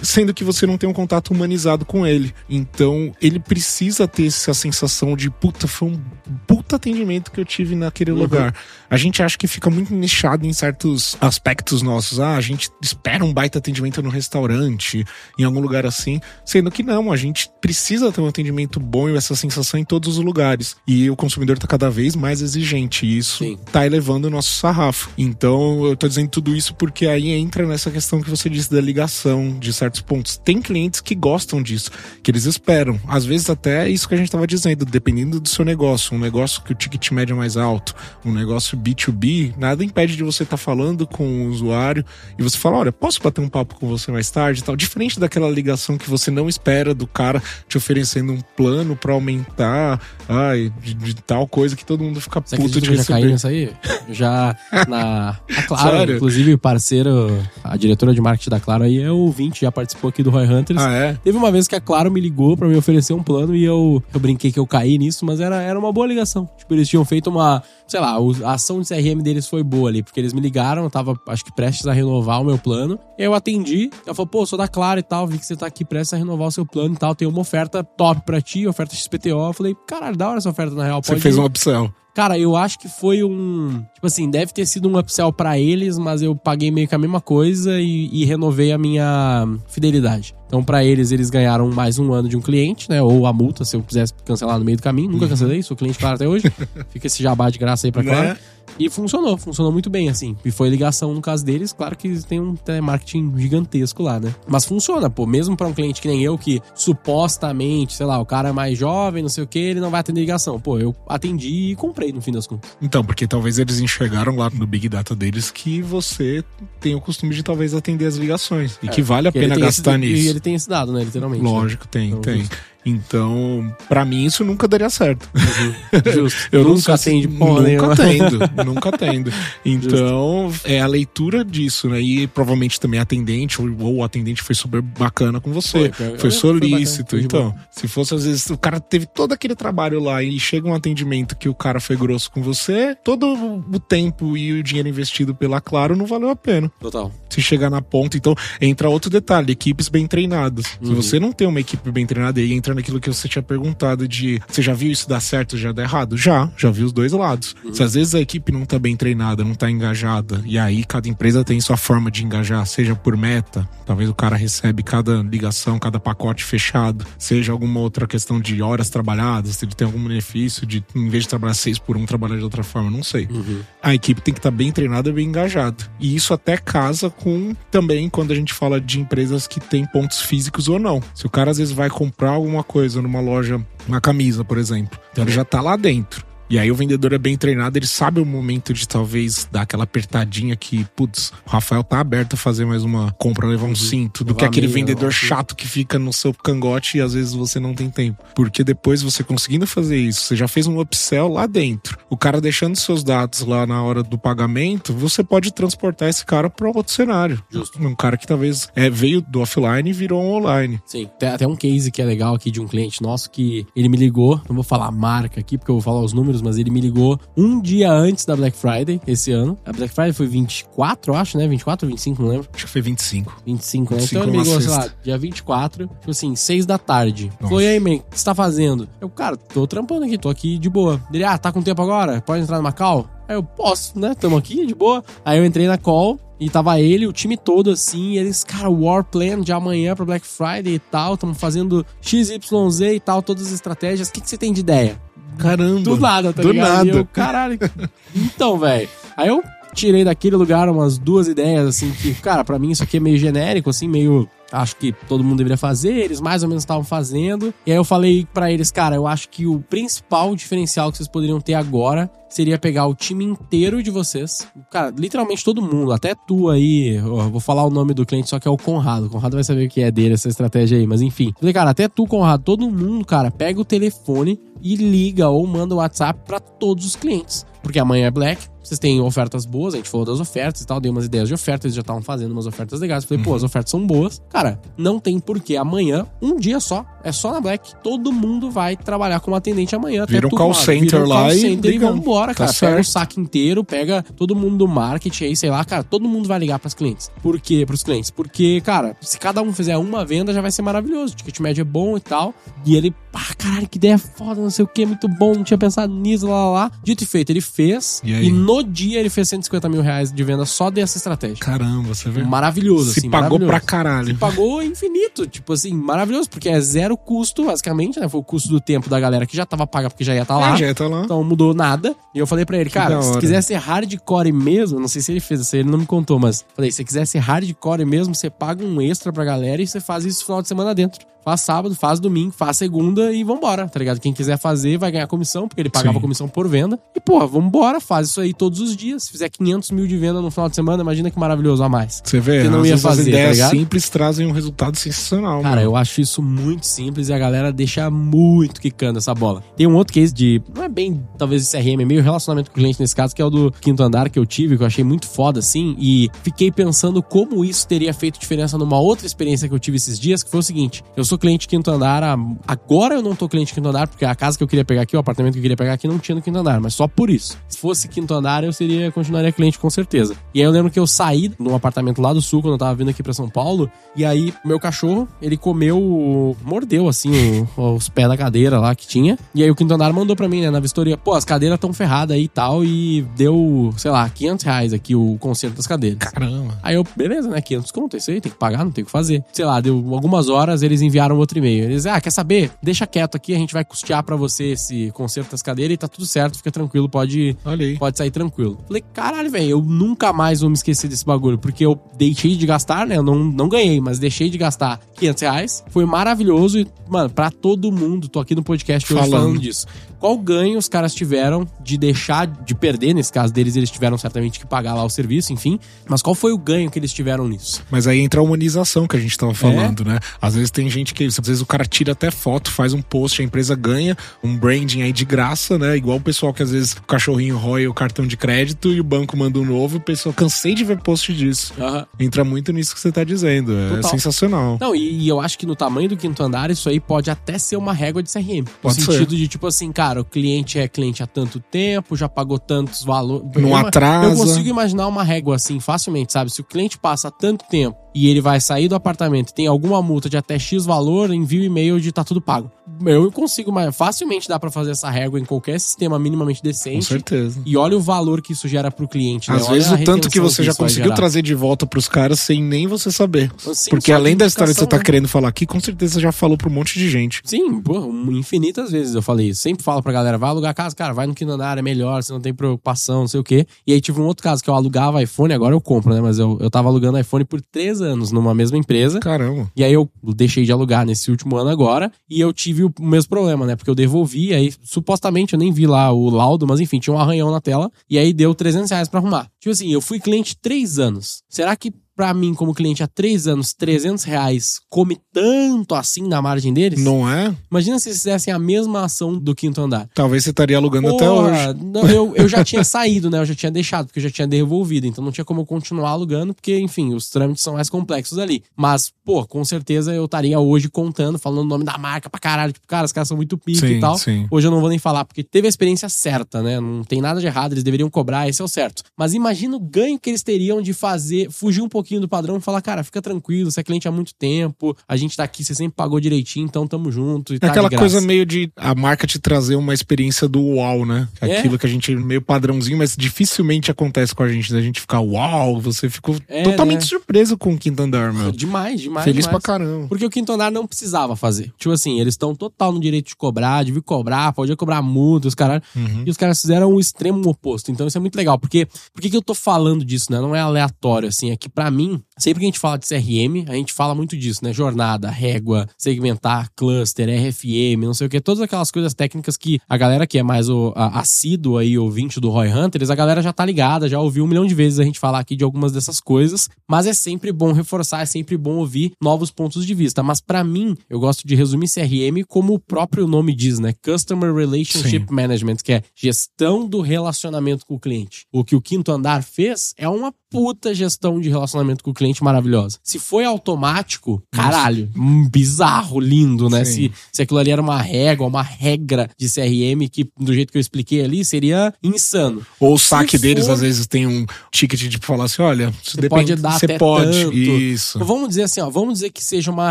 sendo que você não tem um contato humanizado com ele. Então ele precisa ter essa sensação de puta, foi um puta atendimento que eu tive naquele lugar. A gente acha que fica muito nichado fechado em certos aspectos nossos. Ah, a gente espera um baita atendimento no restaurante, em algum lugar assim, sendo que não, a gente precisa ter um atendimento bom e essa sensação em todos os lugares. E o consumidor está cada vez mais exigente, e isso está elevando o nosso sarrafo. Então, eu tô dizendo tudo isso porque aí entra nessa questão que você disse da ligação de certos pontos. Tem clientes que gostam disso, que eles esperam. Às vezes até é isso que a gente estava dizendo, dependendo do seu negócio, um negócio que o ticket médio é mais alto, um negócio B2B, nada impede de você estar tá falando com o usuário e você fala, olha, posso bater um papo com você mais tarde e tal. Diferente daquela ligação que você não espera do cara te oferecendo um plano para aumentar ai, de, de, tal coisa que todo mundo fica puto de receber. Já aí? Já na... A Claro, Sério? inclusive parceiro, a diretora de marketing da Claro aí é ouvinte, já participou aqui do Roy Hunters. Ah, é? Teve uma vez que a Claro me ligou para me oferecer um plano e eu, eu brinquei que eu caí nisso, mas era, era uma boa ligação. Tipo, eles tinham feito uma, sei lá, a ação de CRM deles foi boa ali, porque eles me ligaram, eu tava, acho que prestes a renovar o meu plano. Eu atendi, ela falou, pô, sou da Claro e tal, vi que você tá aqui prestes a renovar o seu plano e tal, tem uma oferta top pra ti, oferta XPTO. Eu falei, caralho, da hora essa oferta na real. Você fez ir. uma opção. Cara, eu acho que foi um. Tipo assim, deve ter sido um upsell para eles, mas eu paguei meio que a mesma coisa e, e renovei a minha fidelidade. Então, para eles, eles ganharam mais um ano de um cliente, né? Ou a multa, se eu quisesse cancelar no meio do caminho. Nunca uhum. cancelei, sou cliente claro até hoje. Fica esse jabá de graça aí pra Claro. Né? E funcionou, funcionou muito bem, assim. E foi ligação no caso deles, claro que tem um telemarketing gigantesco lá, né? Mas funciona, pô, mesmo para um cliente que nem eu, que supostamente, sei lá, o cara é mais jovem, não sei o que, ele não vai atender ligação. Pô, eu atendi e comprei no fim das contas. Então, porque talvez eles enxergaram lá no Big Data deles que você tem o costume de talvez atender as ligações. E é, que vale a pena gastar esse, nisso. E ele tem esse dado, né, literalmente. Lógico, né? tem, então, tem. Justo. Então, para mim isso nunca daria certo. Uhum. Eu nunca atendo Nunca atendo, nunca atendo. Então, Justo. é a leitura disso, né? E provavelmente também atendente, ou, ou o atendente foi super bacana com você. Foi, foi solícito. Foi então, se fosse às vezes o cara teve todo aquele trabalho lá e chega um atendimento que o cara foi grosso com você, todo o tempo e o dinheiro investido pela Claro não valeu a pena. Total. Se chegar na ponta, então entra outro detalhe, equipes bem treinadas. Uhum. Se você não tem uma equipe bem treinada e entra naquilo que você tinha perguntado de você já viu isso dar certo já dar errado? Já, já vi os dois lados. Uhum. Se às vezes a equipe não tá bem treinada, não tá engajada, e aí cada empresa tem sua forma de engajar, seja por meta, talvez o cara recebe cada ligação, cada pacote fechado, seja alguma outra questão de horas trabalhadas, se ele tem algum benefício de, em vez de trabalhar seis por um, trabalhar de outra forma, não sei. Uhum. A equipe tem que estar tá bem treinada e bem engajada. E isso até casa com também quando a gente fala de empresas que têm pontos físicos ou não. Se o cara às vezes vai comprar alguma coisa numa loja, uma camisa, por exemplo. Então ele já tá lá dentro. E aí o vendedor é bem treinado, ele sabe o momento de talvez dar aquela apertadinha que, putz, o Rafael tá aberto a fazer mais uma compra, levar um uhum. cinto, do que aquele vendedor chato que fica no seu cangote e às vezes você não tem tempo. Porque depois você conseguindo fazer isso, você já fez um upsell lá dentro. O cara deixando seus dados lá na hora do pagamento, você pode transportar esse cara para outro cenário. Justo. Um cara que talvez é, veio do offline e virou um online. Sim. Tem até um case que é legal aqui de um cliente nosso que ele me ligou, não vou falar a marca aqui porque eu vou falar os números mas ele me ligou um dia antes da Black Friday, esse ano. A Black Friday foi 24, eu acho, né? 24 ou 25, não lembro. Acho que foi 25. 25, né? então ele me ligou, sei lá, dia 24, tipo assim, 6 da tarde. Falou, e aí, man, o que você tá fazendo? Eu, cara, tô trampando aqui, tô aqui de boa. Ele, ah, tá com tempo agora? Pode entrar numa call? Aí eu, posso, né? Tamo aqui, de boa. Aí eu entrei na call, e tava ele, o time todo assim, e eles, cara, War Plan de amanhã pra Black Friday e tal, estamos fazendo XYZ e tal, todas as estratégias. O que, que você tem de ideia? Caramba. Do nada, tá do ligado? nada. Eu, caralho. Então, velho. Aí eu tirei daquele lugar umas duas ideias, assim, que, cara, para mim isso aqui é meio genérico, assim, meio. Acho que todo mundo deveria fazer, eles mais ou menos estavam fazendo. E aí eu falei para eles, cara, eu acho que o principal diferencial que vocês poderiam ter agora seria pegar o time inteiro de vocês. Cara, literalmente todo mundo, até tu aí, vou falar o nome do cliente, só que é o Conrado. O Conrado vai saber o que é dele, essa estratégia aí, mas enfim. Falei, cara, até tu, Conrado, todo mundo, cara, pega o telefone e liga ou manda o WhatsApp para todos os clientes. Porque amanhã é Black, vocês têm ofertas boas, a gente falou das ofertas e tal, dei umas ideias de ofertas, eles já estavam fazendo umas ofertas legais. Falei, uhum. pô, as ofertas são boas. Cara, não tem porquê amanhã, um dia só, É só na Black. Todo mundo vai trabalhar como atendente amanhã. Vira um call center lá call e center e vambora, Tá cara. pega o saque inteiro, pega todo mundo do marketing aí, sei lá, cara. Todo mundo vai ligar pras clientes. Por quê? Pros clientes. Porque, cara, se cada um fizer uma venda, já vai ser maravilhoso. O ticket médio é bom e tal. E ele, ah, caralho, que ideia foda, não sei o que, muito bom, não tinha pensado nisso, lá, lá, lá. Dito e feito, ele fez. E? E no dia ele fez 150 mil reais de venda só dessa estratégia. Caramba, você vê. Maravilhoso, Se assim, pagou maravilhoso. pra caralho. Pagou infinito, tipo assim, maravilhoso, porque é zero custo, basicamente, né? Foi o custo do tempo da galera que já tava paga porque já ia estar lá. É, já tá lá. Então mudou nada. E eu falei pra ele, cara, se quiser ser hardcore mesmo, não sei se ele fez isso, ele não me contou, mas falei, se quiser ser hardcore mesmo, você paga um extra pra galera e você faz isso no final de semana dentro. Faz sábado, faz domingo, faz segunda e vambora, tá ligado? Quem quiser fazer vai ganhar comissão, porque ele pagava Sim. comissão por venda. E, porra, vambora, faz isso aí todos os dias. Se fizer 500 mil de venda no final de semana, imagina que maravilhoso a mais. Você vê, Que não ia fazer, tá ideias ligado? simples trazem um resultado sensacional. Cara, mano. eu acho isso muito simples e a galera deixa muito quicando essa bola. Tem um outro case de, não é bem, talvez CRM, é meio relacionamento com o cliente nesse caso, que é o do quinto andar que eu tive, que eu achei muito foda, assim, e fiquei pensando como isso teria feito diferença numa outra experiência que eu tive esses dias, que foi o seguinte, eu sou cliente quinto andar, agora eu não tô cliente quinto andar, porque a casa que eu queria pegar aqui, o apartamento que eu queria pegar aqui não tinha no quinto andar, mas só por isso. Se fosse quinto andar, eu seria, continuaria cliente com certeza. E aí eu lembro que eu saí de um apartamento lá do sul, quando eu tava vindo aqui pra São Paulo, e aí meu cachorro, ele comeu, mordeu assim o- os pés da cadeira lá que tinha. E aí o quinto andar mandou pra mim, né, na vistoria, pô, as cadeiras tão ferradas aí e tal, e deu, sei lá, 500 reais aqui o conserto das cadeiras. Caramba. Aí eu, beleza, né? 500 conto, é isso aí, tem que pagar, não tem o que fazer. Sei lá, deu algumas horas, eles enviaram outro e-mail. Eles, ah, quer saber? Deixa quieto aqui, a gente vai custear pra você esse conserto das cadeiras e tá tudo certo, fica tranquilo, pode, pode sair tranquilo. Falei, caralho, velho, eu nunca mais vou me esquecer desse bagulho, porque eu deixei de gastar, né? Eu não, não ganhei, mas deixei de gastar 500 reais. Foi maravilhoso e, mano, pra todo mundo, tô aqui no podcast hoje Falando. falando disso. Qual ganho os caras tiveram de deixar de perder, nesse caso deles, eles tiveram certamente que pagar lá o serviço, enfim. Mas qual foi o ganho que eles tiveram nisso? Mas aí entra a humanização que a gente tava falando, né? Às vezes tem gente que, às vezes o cara tira até foto, faz um post, a empresa ganha um branding aí de graça, né? Igual o pessoal que às vezes o cachorrinho rói o cartão de crédito e o banco manda um novo, o pessoal cansei de ver post disso. Aham. Entra muito nisso que você tá dizendo. É Total. sensacional. Não, e, e eu acho que no tamanho do quinto andar, isso aí pode até ser uma régua de CRM. Pode no ser. sentido de, tipo assim, cara, o cliente é cliente há tanto tempo, já pagou tantos valores. Não Eu- atrasa. Eu consigo imaginar uma régua assim facilmente, sabe? Se o cliente passa tanto tempo e ele vai sair do apartamento e tem alguma multa de até X valor, envia o e-mail de tá tudo pago. Eu consigo, mas facilmente dá pra fazer essa régua em qualquer sistema minimamente Com decente. certeza. E olha o valor que isso gera pro cliente. né? Às Olha vezes o tanto que você já isso vai conseguiu trazer de volta pros caras sem nem você saber. Sim, Porque além da história que você tá querendo falar aqui, com certeza você já falou pra um monte de gente. Sim, pô, infinitas vezes eu falei isso. Sempre falo pra galera, vai alugar casa, cara, vai no quinto andar, é melhor, você não tem preocupação, não sei o quê. E aí tive um outro caso que eu alugava iPhone, agora eu compro, né? Mas eu, eu tava alugando iPhone por três anos numa mesma empresa. Caramba. E aí eu deixei de alugar nesse último ano agora. E eu tive o mesmo problema, né? Porque eu devolvi, aí supostamente eu nem vi lá o laudo, mas enfim, tinha um arranhão na tela. E aí deu 300 reais pra arrumar. Tipo assim, eu fui cliente três anos. Será que pra mim, como cliente há três anos, 300 reais come tanto assim na margem deles? Não é? Imagina se eles fizessem a mesma ação do quinto andar. Talvez você estaria alugando até Porra, hoje. não, eu, eu já tinha saído, né? Eu já tinha deixado, porque eu já tinha devolvido. Então não tinha como eu continuar alugando, porque, enfim, os trâmites são mais complexos ali. Mas, pô, com certeza eu estaria hoje contando, falando o nome da marca pra caralho. Tipo, cara, os caras são muito pica Sim, e tal. sim. Hoje eu não vou nem falar, porque teve a experiência certa, né? Não tem nada de errado, eles deveriam cobrar, esse é o certo. Mas imagina o ganho que eles teriam de fazer, fugir um pouquinho do padrão e falar, cara, fica tranquilo, você é cliente há muito tempo, a gente tá aqui, você sempre pagou direitinho, então tamo junto. É tá aquela coisa meio de a marca te trazer uma experiência do uau, né? É. Aquilo que a gente meio padrãozinho, mas dificilmente acontece com a gente. né? A gente ficar uau, você ficou É, totalmente né? surpreso com o Quinto Andar, meu. Demais, demais. Feliz demais. pra caramba. Porque o quinto andar não precisava fazer. Tipo assim, eles estão total no direito de cobrar, de vir cobrar, podia cobrar multa, os caras. Uhum. E os caras fizeram o extremo oposto. Então isso é muito legal. Porque por que eu tô falando disso, né? Não é aleatório, assim. É que pra mim, sempre que a gente fala de CRM, a gente fala muito disso, né? Jornada, régua, segmentar, cluster, RFM, não sei o que. Todas aquelas coisas técnicas que a galera que é mais o, a, assíduo aí, ouvinte do Roy Hunters, a galera já tá ligada, já ouviu um milhão de vezes a gente falar aqui de algumas dessas coisas. Mas é sempre bom reforçar, é sempre bom ouvir novos pontos de vista. Mas pra mim, eu gosto de resumir CRM como o próprio nome diz, né? Customer Relationship Sim. Management, que é gestão do relacionamento com o cliente. O que o quinto andar fez é uma puta gestão de relacionamento relacionamento com o cliente maravilhosa. Se foi automático, caralho, hum, bizarro, lindo, né? Se, se aquilo ali era uma régua, uma regra de CRM que, do jeito que eu expliquei ali, seria insano. Ou o saque deles, às vezes, tem um ticket de falar assim: olha, você depende, pode dar você pode. Tanto. Isso. Vamos dizer assim, ó, vamos dizer que seja uma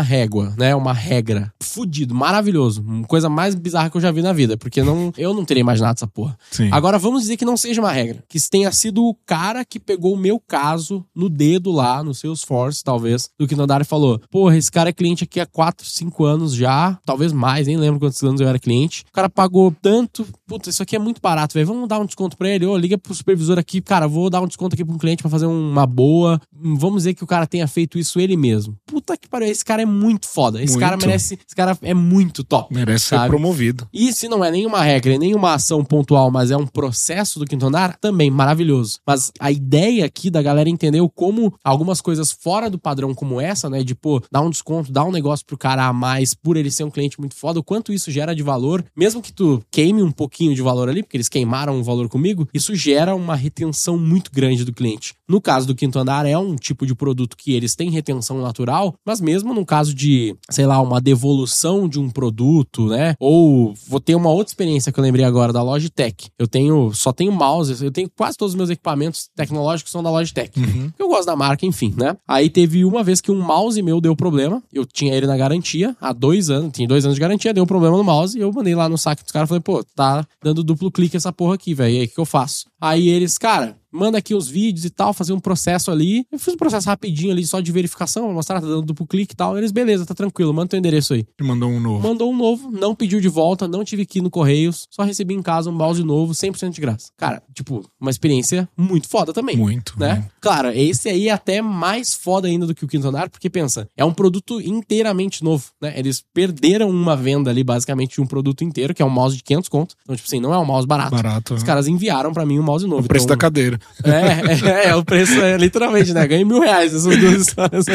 régua, né? Uma regra. Fudido, maravilhoso. Coisa mais bizarra que eu já vi na vida, porque não, eu não teria imaginado essa porra. Sim. Agora vamos dizer que não seja uma regra. Que tenha sido o cara que pegou o meu caso no dedo lá, no Salesforce, talvez, do que Nandari falou: porra, esse cara é cliente aqui há 4, 5 anos já, talvez mais, nem lembro quantos anos eu era cliente. O cara pagou tanto, puta, isso aqui é muito barato, velho. Vamos dar um desconto pra ele. Ô, liga pro supervisor aqui, cara, vou dar um desconto aqui pra um cliente para fazer uma boa. Vamos dizer que o cara tenha feito isso ele mesmo. Puta que pariu, esse cara é muito foda. Esse muito. cara merece, esse cara é muito top. Merece sabe? ser promovido. E se não é nenhuma regra, nenhuma ação pontual, mas é um processo do quinto andar, também maravilhoso. Mas a ideia aqui da galera entendeu como algumas coisas fora do padrão como essa, né, de pô, dar um desconto, dar um negócio pro cara a mais por ele ser um cliente muito foda, o quanto isso gera de valor, mesmo que tu queime um pouquinho de valor ali, porque eles queimaram o valor comigo, isso gera uma retenção muito grande do cliente. No caso do quinto andar, é um tipo de produto que eles têm retenção natural, mas mesmo no caso de, sei lá, uma devolução de um produto, né? Ou vou ter uma outra experiência que eu lembrei agora da Logitech. Eu tenho, só tenho mouse, eu tenho quase todos os meus equipamentos tecnológicos são da Logitech. Uhum. Eu gosto da marca, enfim, né? Aí teve uma vez que um mouse meu deu problema, eu tinha ele na garantia há dois anos, tinha dois anos de garantia, deu um problema no mouse e eu mandei lá no saque dos caras e falei, pô, tá dando duplo clique essa porra aqui, velho. E aí o que eu faço? Aí eles, cara, manda aqui os vídeos e tal, fazer um processo ali. Eu fiz um processo rapidinho ali, só de verificação, pra mostrar, tá dando duplo clique e tal. Eles, beleza, tá tranquilo, manda teu endereço aí. E mandou um novo. Mandou um novo, não pediu de volta, não tive que ir no Correios, só recebi em casa um mouse novo, 100% de graça. Cara, tipo, uma experiência muito foda também. Muito, né? né? Claro, esse aí é até mais foda ainda do que o Quinto Andar, porque pensa, é um produto inteiramente novo, né? Eles perderam uma venda ali, basicamente, de um produto inteiro, que é um mouse de 500 conto. Então, tipo assim, não é um mouse barato. Barato. Os né? caras enviaram para mim um mouse novo. O preço então, da cadeira. É, é é, o preço é literalmente, né? Ganhei mil reais essas duas histórias.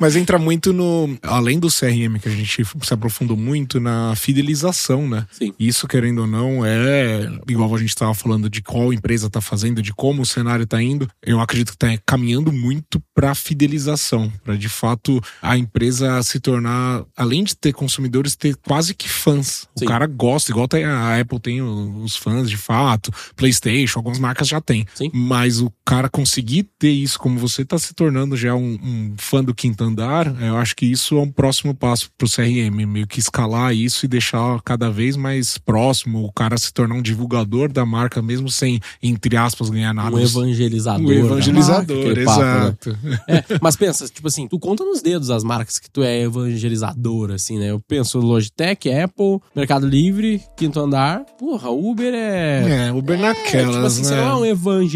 Mas entra muito no. Além do CRM, que a gente se aprofundou muito, na fidelização, né? Sim. Isso, querendo ou não, é. Igual a gente estava falando de qual empresa tá fazendo, de como o cenário tá indo. Eu acredito que tá caminhando muito para fidelização, para de fato a empresa se tornar, além de ter consumidores, ter quase que fãs. Sim. O cara gosta, igual a Apple tem os fãs de fato, PlayStation, algumas marcas já tem. Sim. Mas o cara conseguir ter isso como você está se tornando já um, um, fã do quinto andar, eu acho que isso é um próximo passo pro CRM, meio que escalar isso e deixar cada vez mais próximo, o cara se tornar um divulgador da marca, mesmo sem, entre aspas, ganhar nada. Um evangelizador. Um evangelizador, marca, exato. Papo, né? é, mas pensa, tipo assim, tu conta nos dedos as marcas que tu é evangelizador, assim, né? Eu penso Logitech, Apple, Mercado Livre, Quinto Andar. Porra, Uber é. É, Uber é, naquelas, tipo assim, né? Você não é um evangelizador.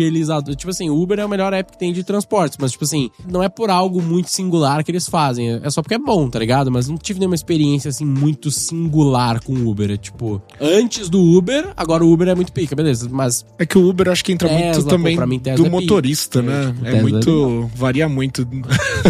Tipo assim, Uber é o melhor app que tem de transportes, mas, tipo assim, não é por algo muito singular que eles fazem. É só porque é bom, tá ligado? Mas não tive nenhuma experiência, assim, muito singular com o Uber. É tipo, antes do Uber, agora o Uber é muito pica, beleza. Mas. É que o Uber acho que entra Tesla, muito também pô, mim, do é motorista, pica, né? É, tipo, é muito. É varia muito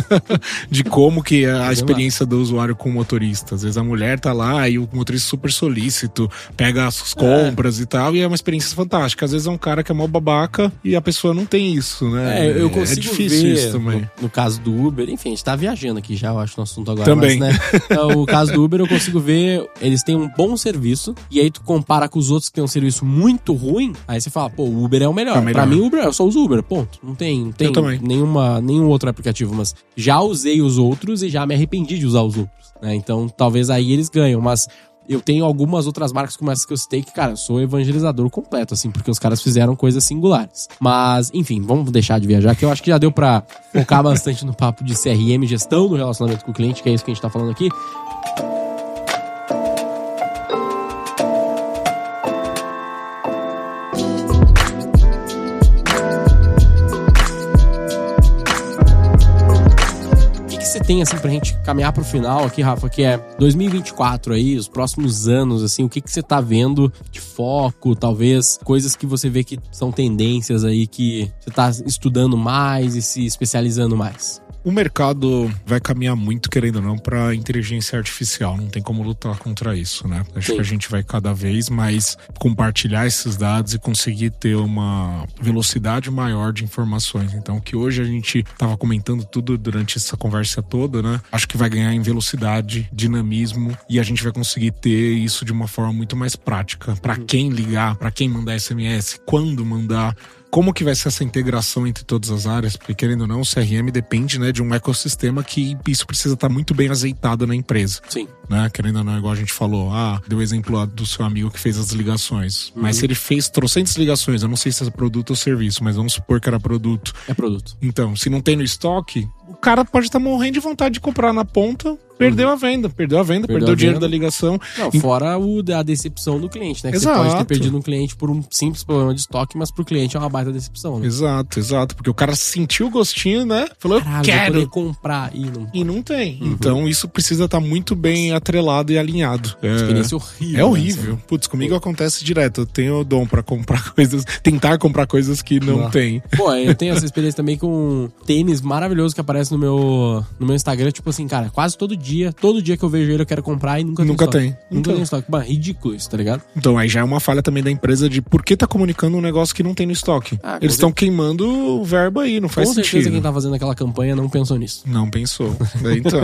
de como que é a experiência do usuário com o motorista. Às vezes a mulher tá lá e o motorista super solícito, pega as compras é. e tal, e é uma experiência fantástica. Às vezes é um cara que é mó babaca e a pessoa não tem isso, né? É, eu é consigo é difícil isso também. No, no, caso do Uber, enfim, a gente tá viajando aqui já, eu acho, no assunto agora. Também. Mas, né, então, o caso do Uber, eu consigo ver, eles têm um bom serviço, e aí tu compara com os outros que têm um serviço muito ruim, aí você fala, pô, o Uber é o melhor. É o melhor. Pra mim, o Uber, eu só uso Uber, ponto. Não tem, não tem nenhuma, nenhum outro aplicativo, mas já usei os outros e já me arrependi de usar os outros. Né? Então, talvez aí eles ganham, mas eu tenho algumas outras marcas como essas que eu citei que, cara, eu sou evangelizador completo, assim, porque os caras fizeram coisas singulares. Mas, enfim, vamos deixar de viajar, que eu acho que já deu pra focar bastante no papo de CRM, gestão do relacionamento com o cliente, que é isso que a gente tá falando aqui. Tem, assim, pra gente caminhar pro final aqui, Rafa, que é 2024 aí, os próximos anos, assim, o que que você tá vendo de foco, talvez, coisas que você vê que são tendências aí que você tá estudando mais e se especializando mais? O mercado vai caminhar muito, querendo ou não, para inteligência artificial. Não tem como lutar contra isso, né? Acho Sim. que a gente vai cada vez mais compartilhar esses dados e conseguir ter uma velocidade maior de informações. Então, que hoje a gente estava comentando tudo durante essa conversa toda, né? Acho que vai ganhar em velocidade, dinamismo e a gente vai conseguir ter isso de uma forma muito mais prática. Para uhum. quem ligar, para quem mandar SMS, quando mandar como que vai ser essa integração entre todas as áreas? Porque, querendo ou não, o CRM depende né, de um ecossistema que isso precisa estar muito bem azeitado na empresa. Sim. Né? Querendo ou não, igual a gente falou, ah, deu o exemplo do seu amigo que fez as ligações. Uhum. Mas se ele fez trocentas ligações, eu não sei se é produto ou serviço, mas vamos supor que era produto. É produto. Então, se não tem no estoque, o cara pode estar morrendo de vontade de comprar na ponta, perdeu uhum. a venda, perdeu a venda, perdeu, perdeu o dinheiro da ligação. Não, fora o, a decepção do cliente, né? Que exato. você pode ter perdido um cliente por um simples problema de estoque, mas pro cliente é uma baita decepção, né? Exato, exato. Porque o cara sentiu o gostinho, né? Falou, Caralho, quero comprar e não... E não tem. Uhum. Então isso precisa estar tá muito bem atrelado e alinhado. É, experiência horrível. É horrível. Né? Putz, comigo acontece direto. Eu tenho o dom para comprar coisas, tentar comprar coisas que não, não. tem. Pô, eu tenho essa experiência também com tênis maravilhoso que aparece no meu no meu Instagram, tipo assim, cara, quase todo dia, todo dia que eu vejo ele eu quero comprar e nunca, nunca tem. Nunca então. tem estoque. Mano, ridículo isso, tá ligado? Então aí já é uma falha também da empresa de por que tá comunicando um negócio que não tem no estoque. Ah, Eles estão queimando o verbo aí, não faz com sentido. Com certeza quem tá fazendo aquela campanha não pensou nisso. Não pensou. Então,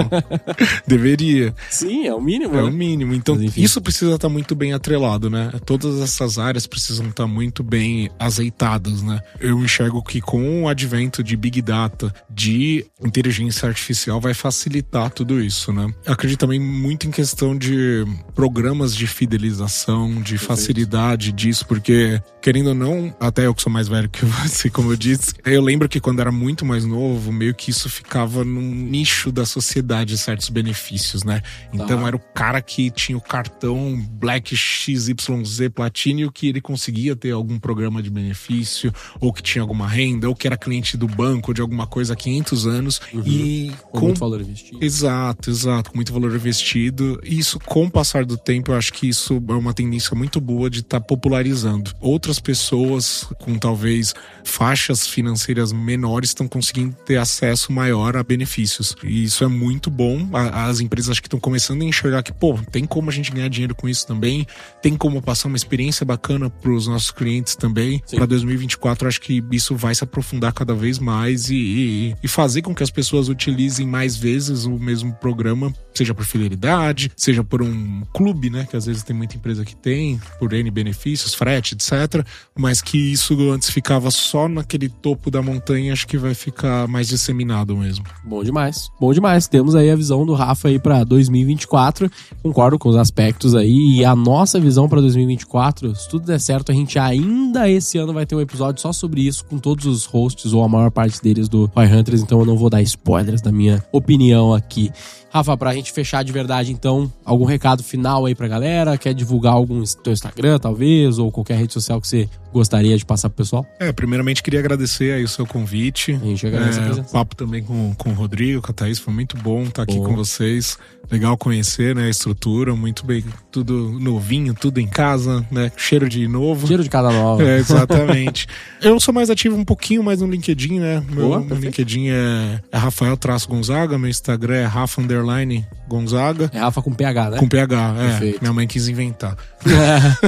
deveria. Sim, é o mínimo. É né? o mínimo. Então, isso precisa estar tá muito bem atrelado, né? Todas essas áreas precisam estar tá muito bem azeitadas, né? Eu enxergo que com o advento de Big Data, de inteligência artificial, vai facilitar tudo isso, né? Acredito também muito em questão de programas de fidelização, de facilidade disso, porque, querendo ou não, até eu que sou mais velho que você, como eu disse, eu lembro que quando era muito mais novo, meio que isso ficava num nicho da sociedade certos benefícios, né? Então tá. era o cara que tinha o cartão Black XYZ Platinum que ele conseguia ter algum programa de benefício, ou que tinha alguma renda, ou que era cliente do banco, de alguma coisa há 500 anos, uhum. e com muito valor investido. Exato, exato, com muito valor investido. E isso, com o passar do tempo, eu acho que isso é uma tendência muito boa de estar tá popularizando. Outras pessoas com talvez faixas financeiras menores estão conseguindo ter acesso maior a benefícios. E isso é muito bom. As empresas acho que estão começando a enxergar que, pô, tem como a gente ganhar dinheiro com isso também, tem como passar uma experiência bacana para os nossos clientes também. Para 2024, acho que isso vai se aprofundar cada vez mais e, e, e fazer com que as pessoas utilizem mais vezes o mesmo programa, seja por fidelidade, seja por um clube, né? Que às vezes tem muita empresa que tem, por N benefícios, frete, etc. Mas que isso antes ficava só naquele topo da montanha, acho que vai ficar mais disseminado mesmo. Bom demais. Bom demais. Temos aí a visão do Rafa aí para 2024. Concordo com os aspectos aí. E a nossa visão para 2024, se tudo der certo, a gente ainda esse ano vai ter um episódio só sobre isso, com todos os hosts, ou a maior parte deles do Fire Hunters. Então eu não vou dar spoilers da minha opinião aqui. Rafa, pra gente fechar de verdade, então, algum recado final aí pra galera? Quer divulgar algum teu Instagram, talvez, ou qualquer rede social que você gostaria de passar pro pessoal? É, primeiramente queria agradecer aí o seu convite. A gente agradece é, a O papo também com, com o Rodrigo, com a Thaís, foi muito bom estar aqui com vocês. Legal conhecer, né, a estrutura, muito bem, tudo novinho, tudo em casa, né, cheiro de novo. Cheiro de casa nova. É, exatamente. Eu sou mais ativo um pouquinho mais no LinkedIn, né, meu, Boa, meu LinkedIn é, é Rafael Traço Gonzaga, meu Instagram é Rafa Underline Gonzaga. É Rafa com PH, né? Com PH, é. Minha mãe quis inventar. É.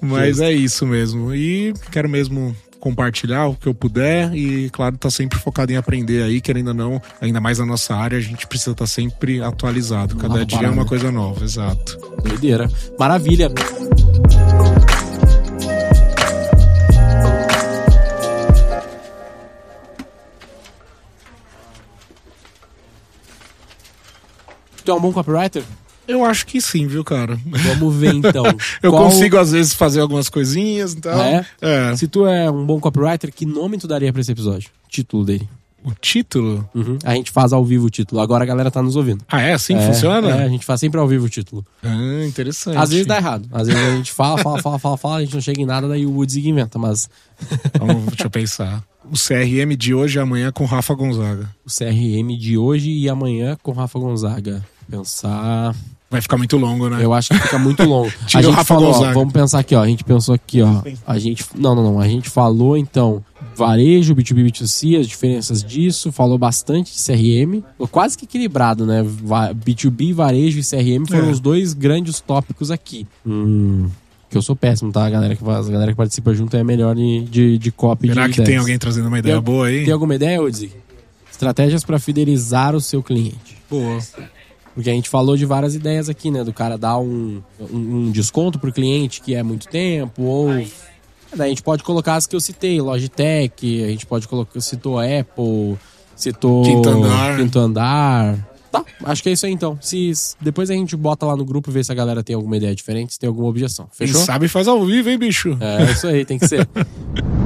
Mas é isso mesmo. E quero mesmo compartilhar o que eu puder e, claro, tá sempre focado em aprender aí, querendo ou não, ainda mais na nossa área, a gente precisa estar tá sempre atualizado. Cada dia parada. é uma coisa nova, exato. Doideira. Maravilha. Tu é um bom copywriter? Eu acho que sim, viu, cara? Vamos ver então. eu Qual... consigo, às vezes, fazer algumas coisinhas e tal. É? é? Se tu é um bom copywriter, que nome tu daria pra esse episódio? Título dele. O título? Uhum. A gente faz ao vivo o título. Agora a galera tá nos ouvindo. Ah, é? Assim é, funciona? É, a gente faz sempre ao vivo o título. Ah, interessante. Às vezes dá errado. Às vezes a gente fala, fala, fala, fala, fala, a gente não chega em nada, daí o Woods inventa, mas. Vamos, deixa eu pensar. O CRM de hoje e amanhã com Rafa Gonzaga. O CRM de hoje e amanhã com Rafa Gonzaga. Pensar. Vai ficar muito longo, né? Eu acho que fica muito longo. a gente falou, ó, vamos pensar aqui, ó. A gente pensou aqui, ó. A gente. Não, não, não. A gente falou, então, varejo, B2B, B2C, as diferenças disso, falou bastante de CRM, quase que equilibrado, né? B2B, varejo e CRM foram é. os dois grandes tópicos aqui. Hum, que eu sou péssimo, tá? A galera que, a galera que participa junto é melhor de, de, de copy Será de que ideias. tem alguém trazendo uma ideia tem, boa aí? Tem alguma ideia, Udzi? Estratégias para fidelizar o seu cliente. Boa. Porque a gente falou de várias ideias aqui, né? Do cara dar um, um, um desconto pro cliente que é muito tempo, ou. Daí a gente pode colocar as que eu citei, Logitech, a gente pode colocar. Citou Apple, citou. Quinto andar. Quinto andar. Tá, acho que é isso aí então. Se, depois a gente bota lá no grupo ver se a galera tem alguma ideia diferente, se tem alguma objeção. Fechou? Quem sabe faz ao vivo, hein, bicho? É, isso aí, tem que ser.